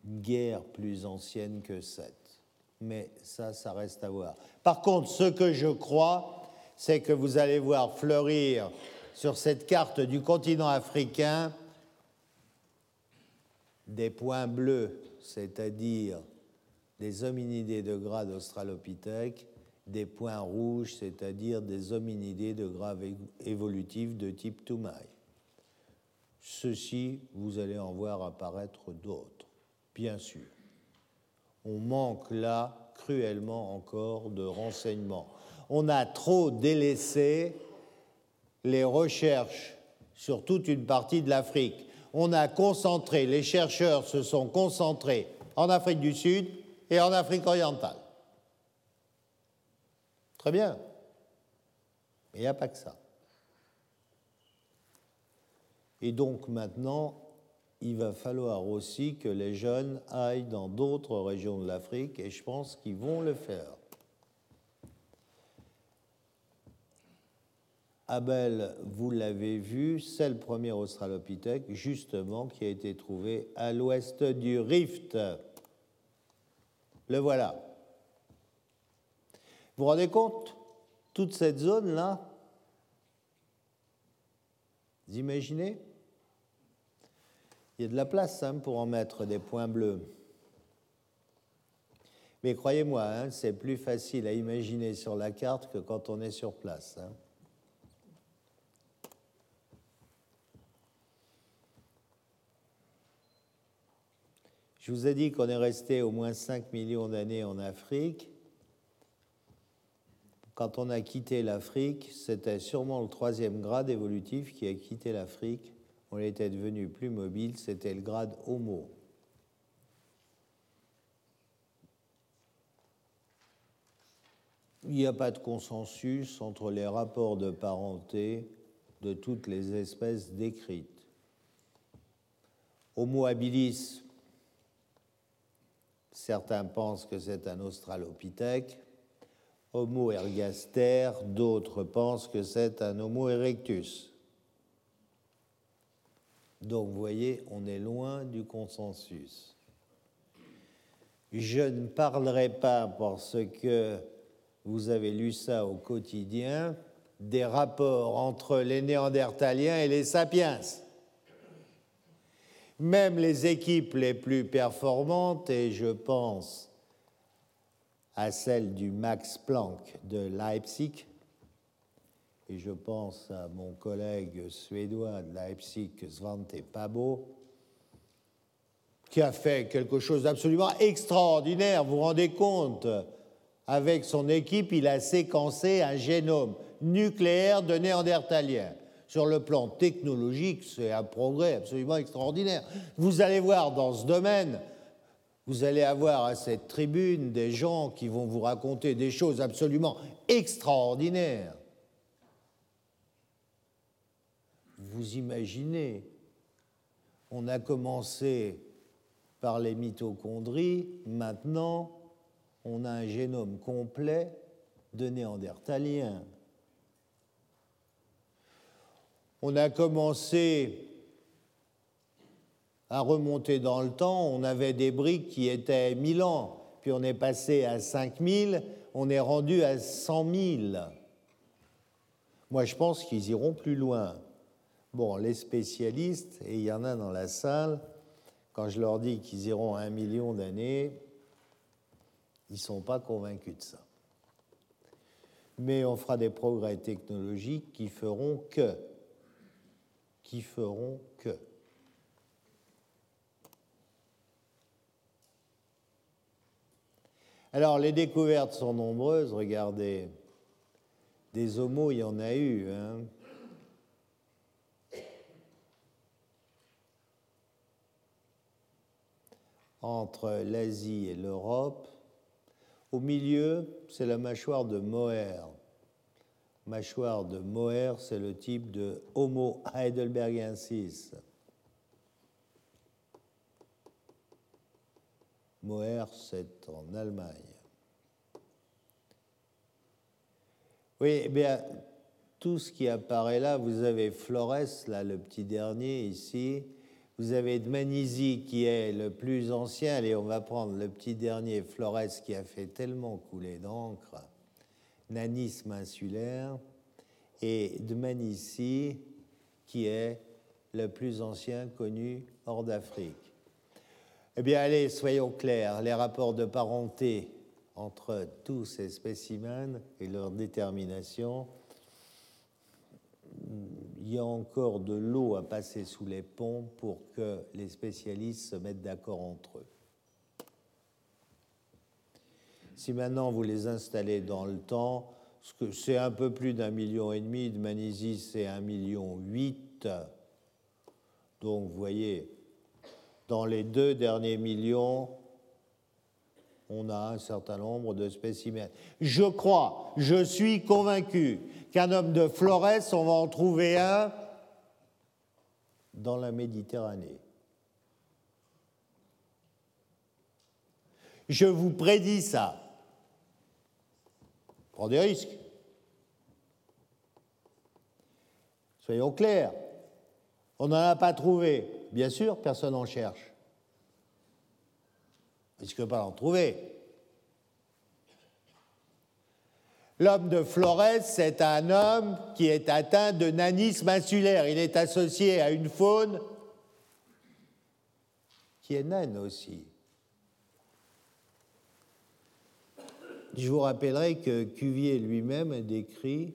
guère plus ancienne que 7. Mais ça, ça reste à voir. Par contre, ce que je crois, c'est que vous allez voir fleurir sur cette carte du continent africain des points bleus, c'est-à-dire des hominidés de grade australopithèque, des points rouges, c'est-à-dire des hominidés de grade évolutif de type Toumaï. Ceci, vous allez en voir apparaître d'autres, bien sûr. On manque là cruellement encore de renseignements. On a trop délaissé les recherches sur toute une partie de l'Afrique. On a concentré, les chercheurs se sont concentrés en Afrique du Sud et en Afrique orientale. Très bien. Mais il n'y a pas que ça. Et donc maintenant, il va falloir aussi que les jeunes aillent dans d'autres régions de l'Afrique et je pense qu'ils vont le faire. Abel, vous l'avez vu, c'est le premier australopithèque justement qui a été trouvé à l'ouest du Rift. Le voilà. Vous vous rendez compte Toute cette zone-là, vous imaginez? Il y a de la place hein, pour en mettre des points bleus. Mais croyez-moi, hein, c'est plus facile à imaginer sur la carte que quand on est sur place. Hein. Je vous ai dit qu'on est resté au moins 5 millions d'années en Afrique. Quand on a quitté l'Afrique, c'était sûrement le troisième grade évolutif qui a quitté l'Afrique. On était devenu plus mobile, c'était le grade Homo. Il n'y a pas de consensus entre les rapports de parenté de toutes les espèces décrites. Homo habilis Certains pensent que c'est un australopithèque. Homo ergaster, d'autres pensent que c'est un Homo erectus. Donc, vous voyez, on est loin du consensus. Je ne parlerai pas, parce que vous avez lu ça au quotidien, des rapports entre les Néandertaliens et les sapiens même les équipes les plus performantes, et je pense à celle du Max Planck de Leipzig, et je pense à mon collègue suédois de Leipzig, Svante Pabo, qui a fait quelque chose d'absolument extraordinaire, vous vous rendez compte? Avec son équipe, il a séquencé un génome nucléaire de néandertaliens sur le plan technologique, c'est un progrès absolument extraordinaire. Vous allez voir dans ce domaine, vous allez avoir à cette tribune des gens qui vont vous raconter des choses absolument extraordinaires. Vous imaginez, on a commencé par les mitochondries, maintenant on a un génome complet de néandertaliens. on a commencé à remonter dans le temps, on avait des briques qui étaient 1000 ans, puis on est passé à 5000, on est rendu à 100 000. Moi, je pense qu'ils iront plus loin. Bon, les spécialistes, et il y en a dans la salle, quand je leur dis qu'ils iront à un million d'années, ils ne sont pas convaincus de ça. Mais on fera des progrès technologiques qui feront que qui feront que. Alors, les découvertes sont nombreuses, regardez. Des homos, il y en a eu. Hein. Entre l'Asie et l'Europe. Au milieu, c'est la mâchoire de Moher mâchoire de Moher, c'est le type de Homo heidelbergensis. Moher, c'est en Allemagne. Oui, eh bien, tout ce qui apparaît là, vous avez Flores, là, le petit dernier ici. Vous avez Dmanisi qui est le plus ancien. Allez, on va prendre le petit dernier, Flores, qui a fait tellement couler d'encre. Nanisme insulaire. Et Dmanisi, qui est le plus ancien connu hors d'Afrique. Eh bien, allez, soyons clairs, les rapports de parenté entre tous ces spécimens et leur détermination, y a encore de l'eau à passer sous les ponts pour que les spécialistes se mettent d'accord entre eux. Si maintenant vous les installez dans le temps, c'est un peu plus d'un million et demi, de Manisie c'est un million huit, donc vous voyez, dans les deux derniers millions, on a un certain nombre de spécimens. Je crois, je suis convaincu qu'un homme de Flores, on va en trouver un dans la Méditerranée. Je vous prédis ça. Prends des risques. Soyons clairs. On n'en a pas trouvé. Bien sûr, personne n'en cherche risque pas d'en trouver. L'homme de Flores, c'est un homme qui est atteint de nanisme insulaire. Il est associé à une faune qui est naine aussi. Je vous rappellerai que Cuvier lui-même a décrit,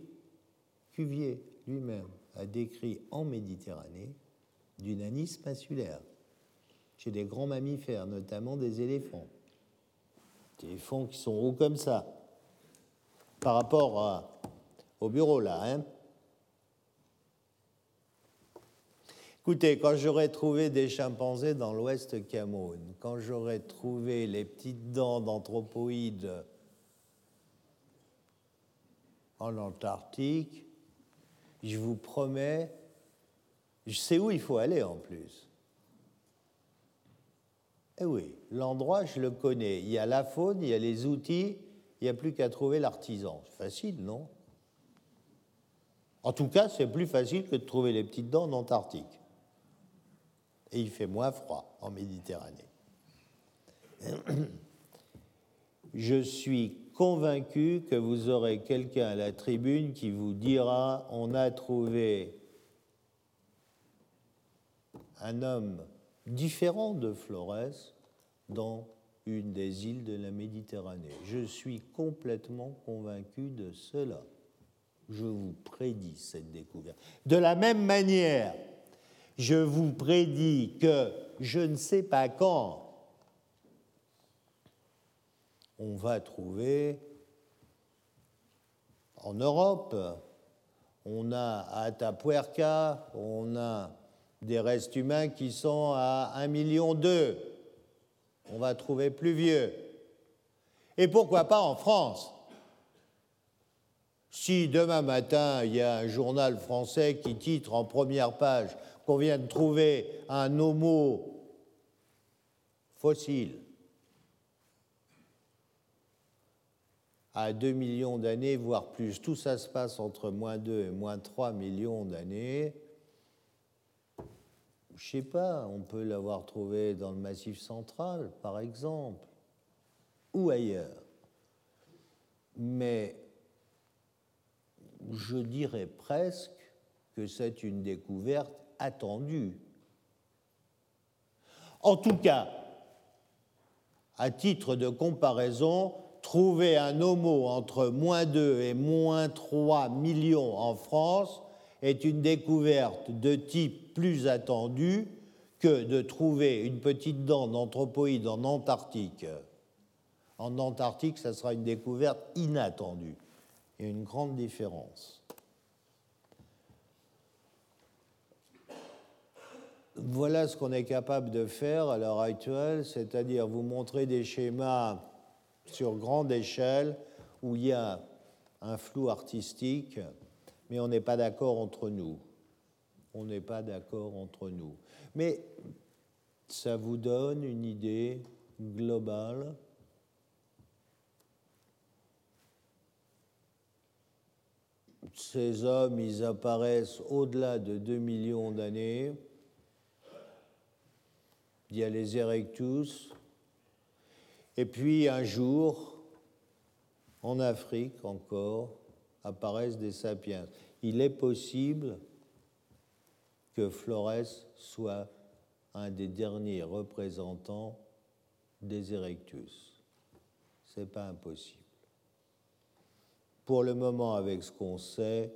Cuvier lui-même a décrit en Méditerranée du nanisme insulaire chez des grands mammifères, notamment des éléphants. Des éléphants qui sont hauts comme ça, par rapport au bureau là. Hein. Écoutez, quand j'aurais trouvé des chimpanzés dans l'ouest Cameroun, quand j'aurais trouvé les petites dents d'anthropoïdes en Antarctique, je vous promets, je sais où il faut aller en plus. Eh oui, l'endroit, je le connais. Il y a la faune, il y a les outils, il n'y a plus qu'à trouver l'artisan. Facile, non? En tout cas, c'est plus facile que de trouver les petites dents en Antarctique. Et il fait moins froid en Méditerranée. Je suis convaincu que vous aurez quelqu'un à la tribune qui vous dira on a trouvé un homme différent de Flores dans une des îles de la Méditerranée. Je suis complètement convaincu de cela. Je vous prédis cette découverte. De la même manière, je vous prédis que je ne sais pas quand on va trouver en Europe, on a Atapuerca, on a des restes humains qui sont à 1,2 million. On va trouver plus vieux. Et pourquoi pas en France? Si demain matin, il y a un journal français qui titre en première page qu'on vient de trouver un homo fossile à 2 millions d'années, voire plus, tout ça se passe entre moins 2 et moins 3 millions d'années, je sais pas, on peut l'avoir trouvé dans le Massif central, par exemple, ou ailleurs. Mais je dirais presque que c'est une découverte attendue. En tout cas, à titre de comparaison, trouver un homo entre moins 2 et moins 3 millions en France est une découverte de type plus attendue que de trouver une petite dent d'anthropoïde en Antarctique. En Antarctique, ça sera une découverte inattendue. Il y a une grande différence. Voilà ce qu'on est capable de faire à l'heure actuelle, c'est-à-dire vous montrer des schémas sur grande échelle où il y a un flou artistique mais on n'est pas d'accord entre nous. On n'est pas d'accord entre nous. Mais ça vous donne une idée globale ces hommes, ils apparaissent au-delà de 2 millions d'années. Il y a les Erectus. Et puis un jour, en Afrique encore, apparaissent des sapiens. Il est possible que Flores soit un des derniers représentants des Erectus. Ce n'est pas impossible. Pour le moment, avec ce qu'on sait,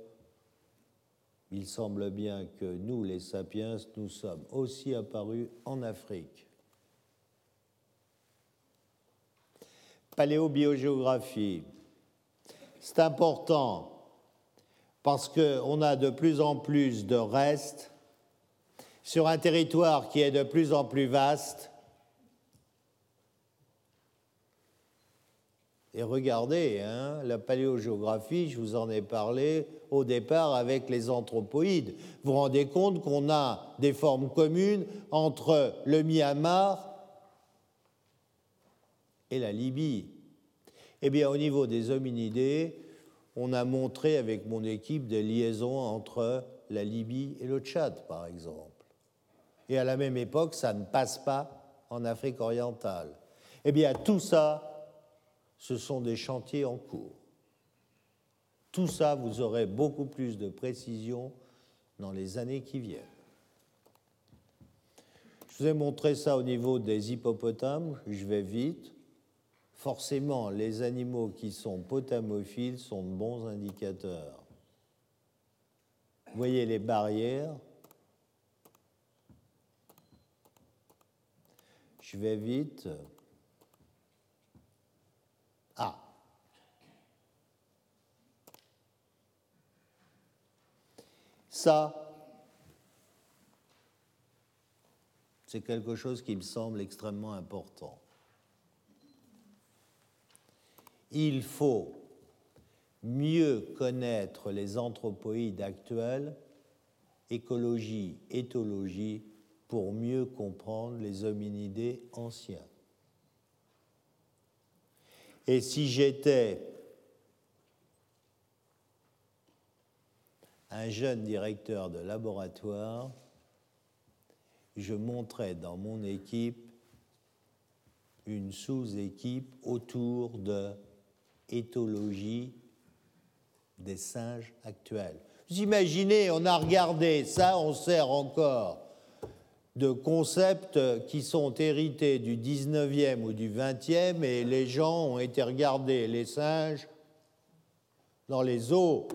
il semble bien que nous, les sapiens, nous sommes aussi apparus en Afrique. Paléobiogéographie. C'est important parce qu'on a de plus en plus de restes sur un territoire qui est de plus en plus vaste. Et regardez, hein, la paléogéographie, je vous en ai parlé au départ avec les anthropoïdes. Vous vous rendez compte qu'on a des formes communes entre le Myanmar et la Libye. Eh bien, au niveau des hominidés, on a montré avec mon équipe des liaisons entre la Libye et le Tchad, par exemple. Et à la même époque, ça ne passe pas en Afrique orientale. Eh bien, tout ça, ce sont des chantiers en cours. Tout ça, vous aurez beaucoup plus de précision dans les années qui viennent. Je vous ai montré ça au niveau des hippopotames, je vais vite forcément, les animaux qui sont potamophiles sont de bons indicateurs. Vous voyez les barrières. Je vais vite. Ah. Ça, c'est quelque chose qui me semble extrêmement important. il faut mieux connaître les anthropoïdes actuels, écologie, éthologie, pour mieux comprendre les hominidés anciens. Et si j'étais un jeune directeur de laboratoire, je montrais dans mon équipe une sous-équipe autour de éthologie des singes actuels. Vous imaginez, on a regardé ça, on sert encore de concepts qui sont hérités du 19e ou du 20e et les gens ont été regarder les singes dans les zoos.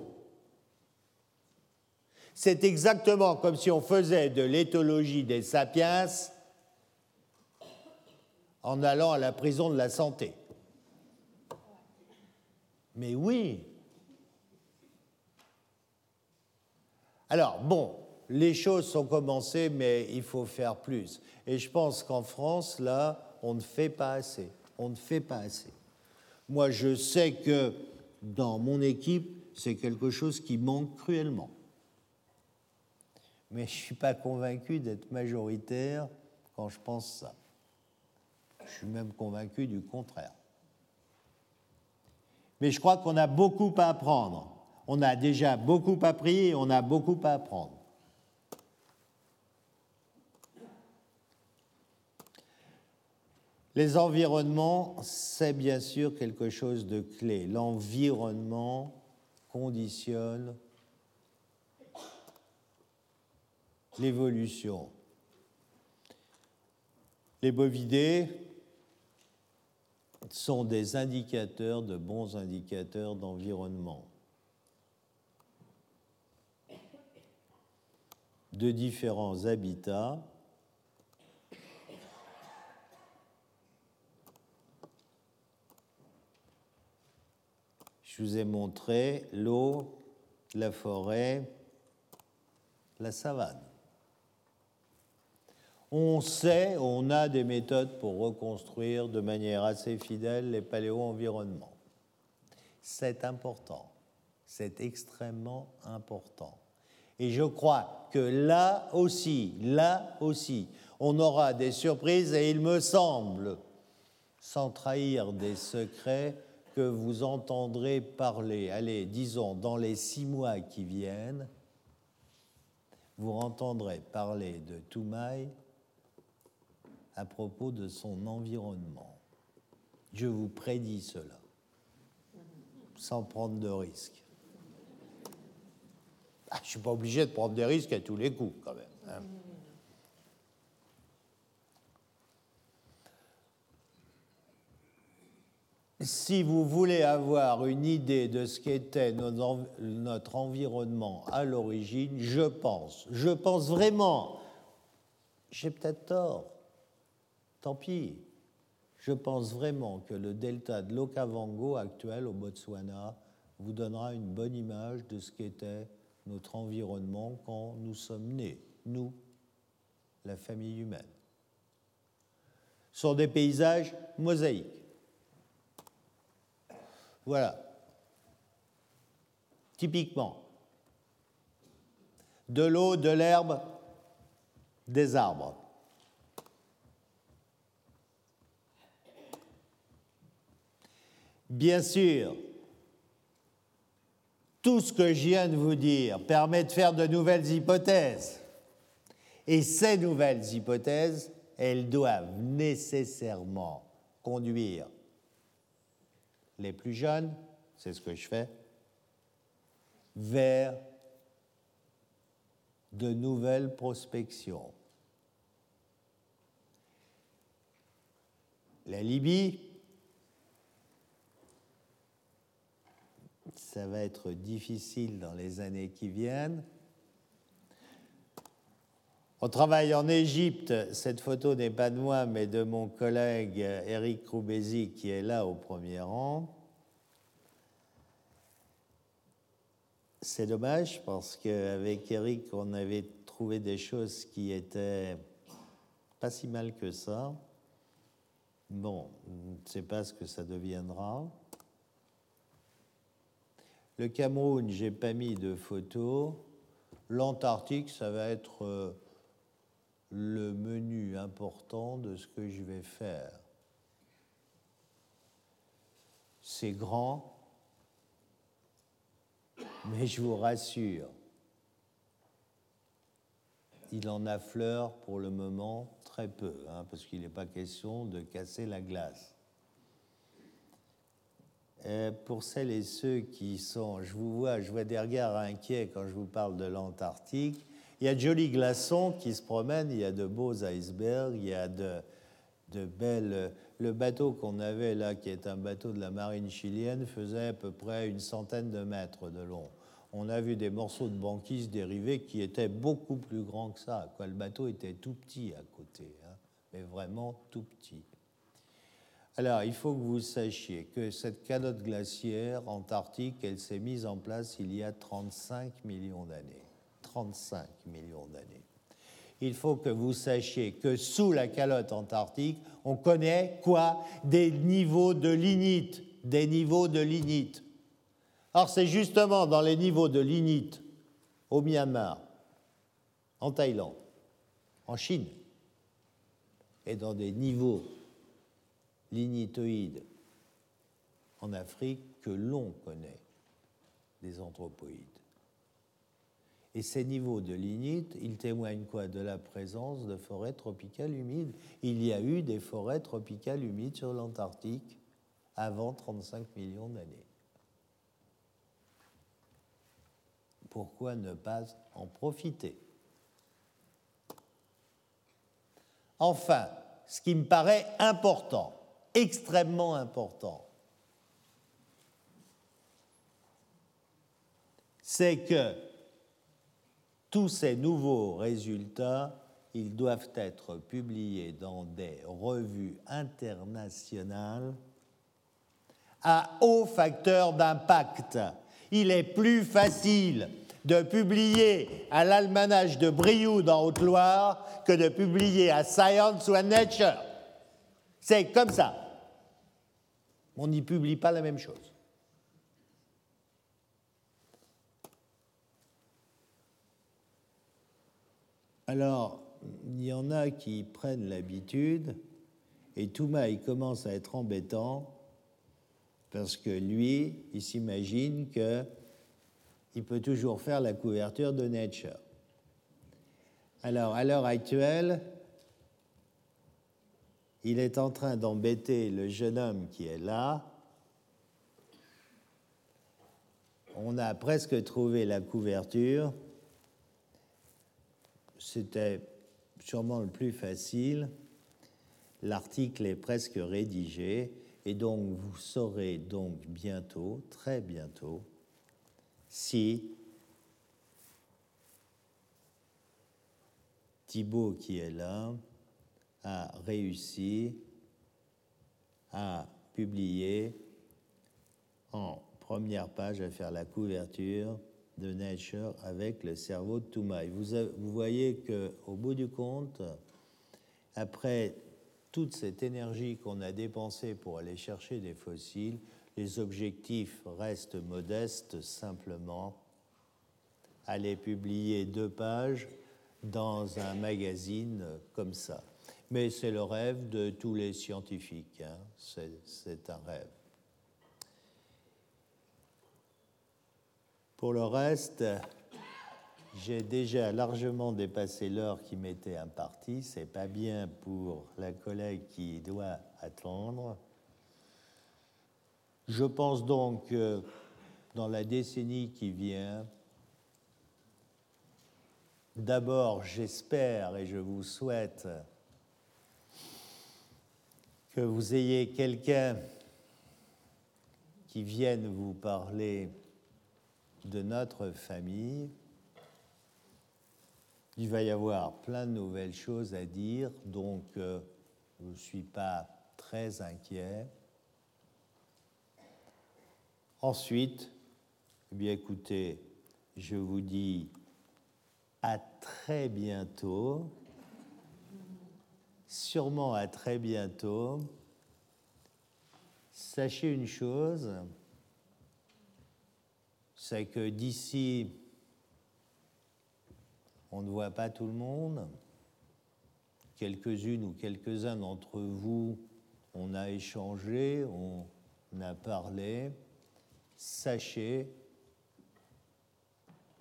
C'est exactement comme si on faisait de l'éthologie des sapiens en allant à la prison de la santé. Mais oui. Alors, bon, les choses sont commencées, mais il faut faire plus. Et je pense qu'en France, là, on ne fait pas assez. On ne fait pas assez. Moi, je sais que dans mon équipe, c'est quelque chose qui manque cruellement. Mais je ne suis pas convaincu d'être majoritaire quand je pense ça. Je suis même convaincu du contraire. Mais je crois qu'on a beaucoup à apprendre. On a déjà beaucoup appris et on a beaucoup à apprendre. Les environnements, c'est bien sûr quelque chose de clé. L'environnement conditionne l'évolution. Les bovidés, sont des indicateurs, de bons indicateurs d'environnement. de différents habitats Je vous ai montré l'eau, la forêt, la savane. On sait, on a des méthodes pour reconstruire de manière assez fidèle les paléo-environnements. C'est important, c'est extrêmement important. Et je crois que là aussi, là aussi, on aura des surprises et il me semble, sans trahir des secrets, que vous entendrez parler, allez, disons, dans les six mois qui viennent, vous entendrez parler de Toumaï à propos de son environnement. Je vous prédis cela, sans prendre de risques. Ah, je ne suis pas obligé de prendre des risques à tous les coups, quand même. Hein. Si vous voulez avoir une idée de ce qu'était notre environnement à l'origine, je pense, je pense vraiment, j'ai peut-être tort, tant pis, je pense vraiment que le delta de l'Okavango actuel au Botswana vous donnera une bonne image de ce qu'était notre environnement quand nous sommes nés, nous, la famille humaine. Sur des paysages mosaïques voilà. Typiquement. De l'eau, de l'herbe, des arbres. Bien sûr, tout ce que je viens de vous dire permet de faire de nouvelles hypothèses. Et ces nouvelles hypothèses, elles doivent nécessairement conduire les plus jeunes, c'est ce que je fais, vers de nouvelles prospections. La Libye, ça va être difficile dans les années qui viennent. On travaille en Égypte. Cette photo n'est pas de moi, mais de mon collègue Eric Roubézy, qui est là au premier rang. C'est dommage parce qu'avec Eric, on avait trouvé des choses qui étaient pas si mal que ça. Bon, je ne sais pas ce que ça deviendra. Le Cameroun, j'ai pas mis de photos. L'Antarctique, ça va être euh, le menu important de ce que je vais faire. C'est grand, mais je vous rassure, il en affleure pour le moment très peu, hein, parce qu'il n'est pas question de casser la glace. pour celles et ceux qui sont, je vous vois, je vois des regards inquiets quand je vous parle de l'Antarctique. Il y a de jolis glaçons qui se promènent, il y a de beaux icebergs, il y a de, belles. Le bateau qu'on avait là, qui est un bateau de la marine chilienne, faisait à peu près une centaine de mètres de long. On a vu des morceaux de banquise dérivés qui étaient beaucoup plus grands que ça. Quoi. Le bateau était tout petit à côté, hein, mais vraiment tout petit. Alors, il faut que vous sachiez que cette calotte glaciaire antarctique, elle s'est mise en place il y a 35 millions d'années. 35 millions d'années. Il faut que vous sachiez que sous la calotte antarctique, on connaît quoi? Des niveaux de lignite, des niveaux de lignite. Or, c'est justement dans les niveaux de lignite au Myanmar, en Thaïlande, en Chine, et dans des niveaux lignitoïdes en Afrique que l'on connaît des anthropoïdes. Et ces niveaux de lignite, ils témoignent quoi? De la présence de forêts tropicales humides. Il y a eu des forêts tropicales humides sur l'Antarctique avant 35 millions d'années. Pourquoi ne pas en profiter? Enfin, ce qui me paraît important, extrêmement important, c'est que tous ces nouveaux résultats, ils doivent être publiés dans des revues internationales à haut facteur d'impact. Il est plus facile de publier à l'almanach de Brioude en Haute-Loire que de publier à Science ou à Nature. C'est comme ça. On n'y publie pas la même chose. Alors, il y en a qui prennent l'habitude, et Touma, il commence à être embêtant, parce que lui, il s'imagine que il peut toujours faire la couverture de Nature. Alors, à l'heure actuelle, il est en train d'embêter le jeune homme qui est là. On a presque trouvé la couverture. C'était sûrement le plus facile. L'article est presque rédigé et donc vous saurez donc bientôt, très bientôt, si Thibault qui est là a réussi à publier en première page, à faire la couverture de Nature avec le cerveau de Toumaï. Vous, vous voyez qu'au bout du compte, après toute cette énergie qu'on a dépensée pour aller chercher des fossiles, les objectifs restent modestes, simplement aller publier deux pages dans un magazine comme ça. Mais c'est le rêve de tous les scientifiques, hein. c'est un rêve. Pour le reste, j'ai déjà largement dépassé l'heure qui m'était impartie. C'est pas bien pour la collègue qui doit attendre. Je pense donc que dans la décennie qui vient, d'abord, j'espère et je vous souhaite que vous ayez quelqu'un qui vienne vous parler de notre famille. Il va y avoir plein de nouvelles choses à dire, donc euh, je ne suis pas très inquiet. Ensuite, eh écoutez, je vous dis à très bientôt, sûrement à très bientôt. Sachez une chose, c'est que d'ici, on ne voit pas tout le monde. Quelques-unes ou quelques-uns d'entre vous, on a échangé, on a parlé. Sachez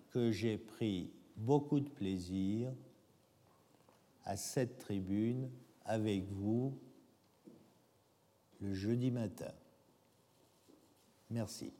que j'ai pris beaucoup de plaisir à cette tribune avec vous le jeudi matin. Merci.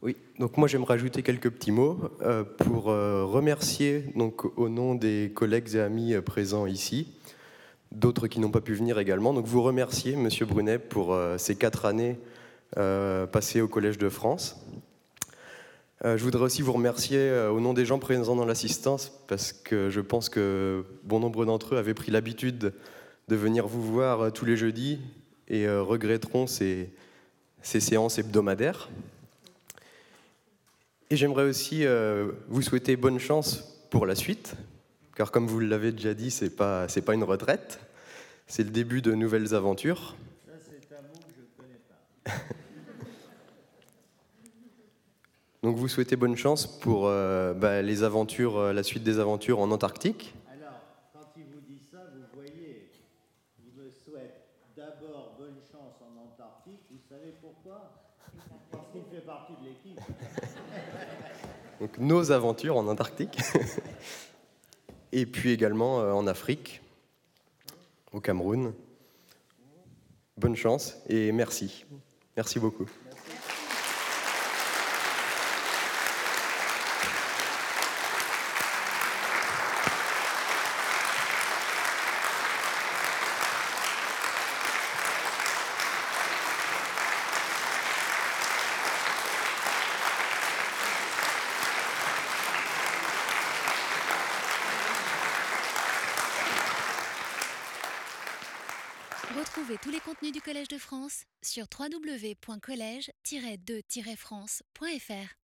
Oui, donc moi j'aimerais rajouter quelques petits mots euh, pour euh, remercier donc au nom des collègues et amis euh, présents ici, d'autres qui n'ont pas pu venir également. Donc vous remercier Monsieur Brunet pour ces quatre années passées au Collège de France. je voudrais aussi vous remercier au nom des gens présents dans l'assistance parce que je pense que bon nombre d'entre eux avaient pris l'habitude de venir vous voir tous les jeudis et regretteront ces séances hebdomadaires. Et j'aimerais aussi euh, vous souhaiter bonne chance pour la suite, car comme vous l'avez déjà dit, ce n'est pas, pas une retraite, c'est le début de nouvelles aventures. Ça, c'est un mot que je connais pas. Donc vous souhaitez bonne chance pour euh, bah, les aventures, euh, la suite des aventures en Antarctique. Alors, quand il vous dit ça, vous voyez, il me souhaite d'abord bonne chance en Antarctique. Vous savez pourquoi Parce qu'il fait partie de l'équipe. Donc nos aventures en Antarctique. Et puis également euh, en Afrique, au Cameroun. Bonne chance et merci. Merci beaucoup. Retrouvez tous les contenus du Collège de France sur www.colège-2-france.fr.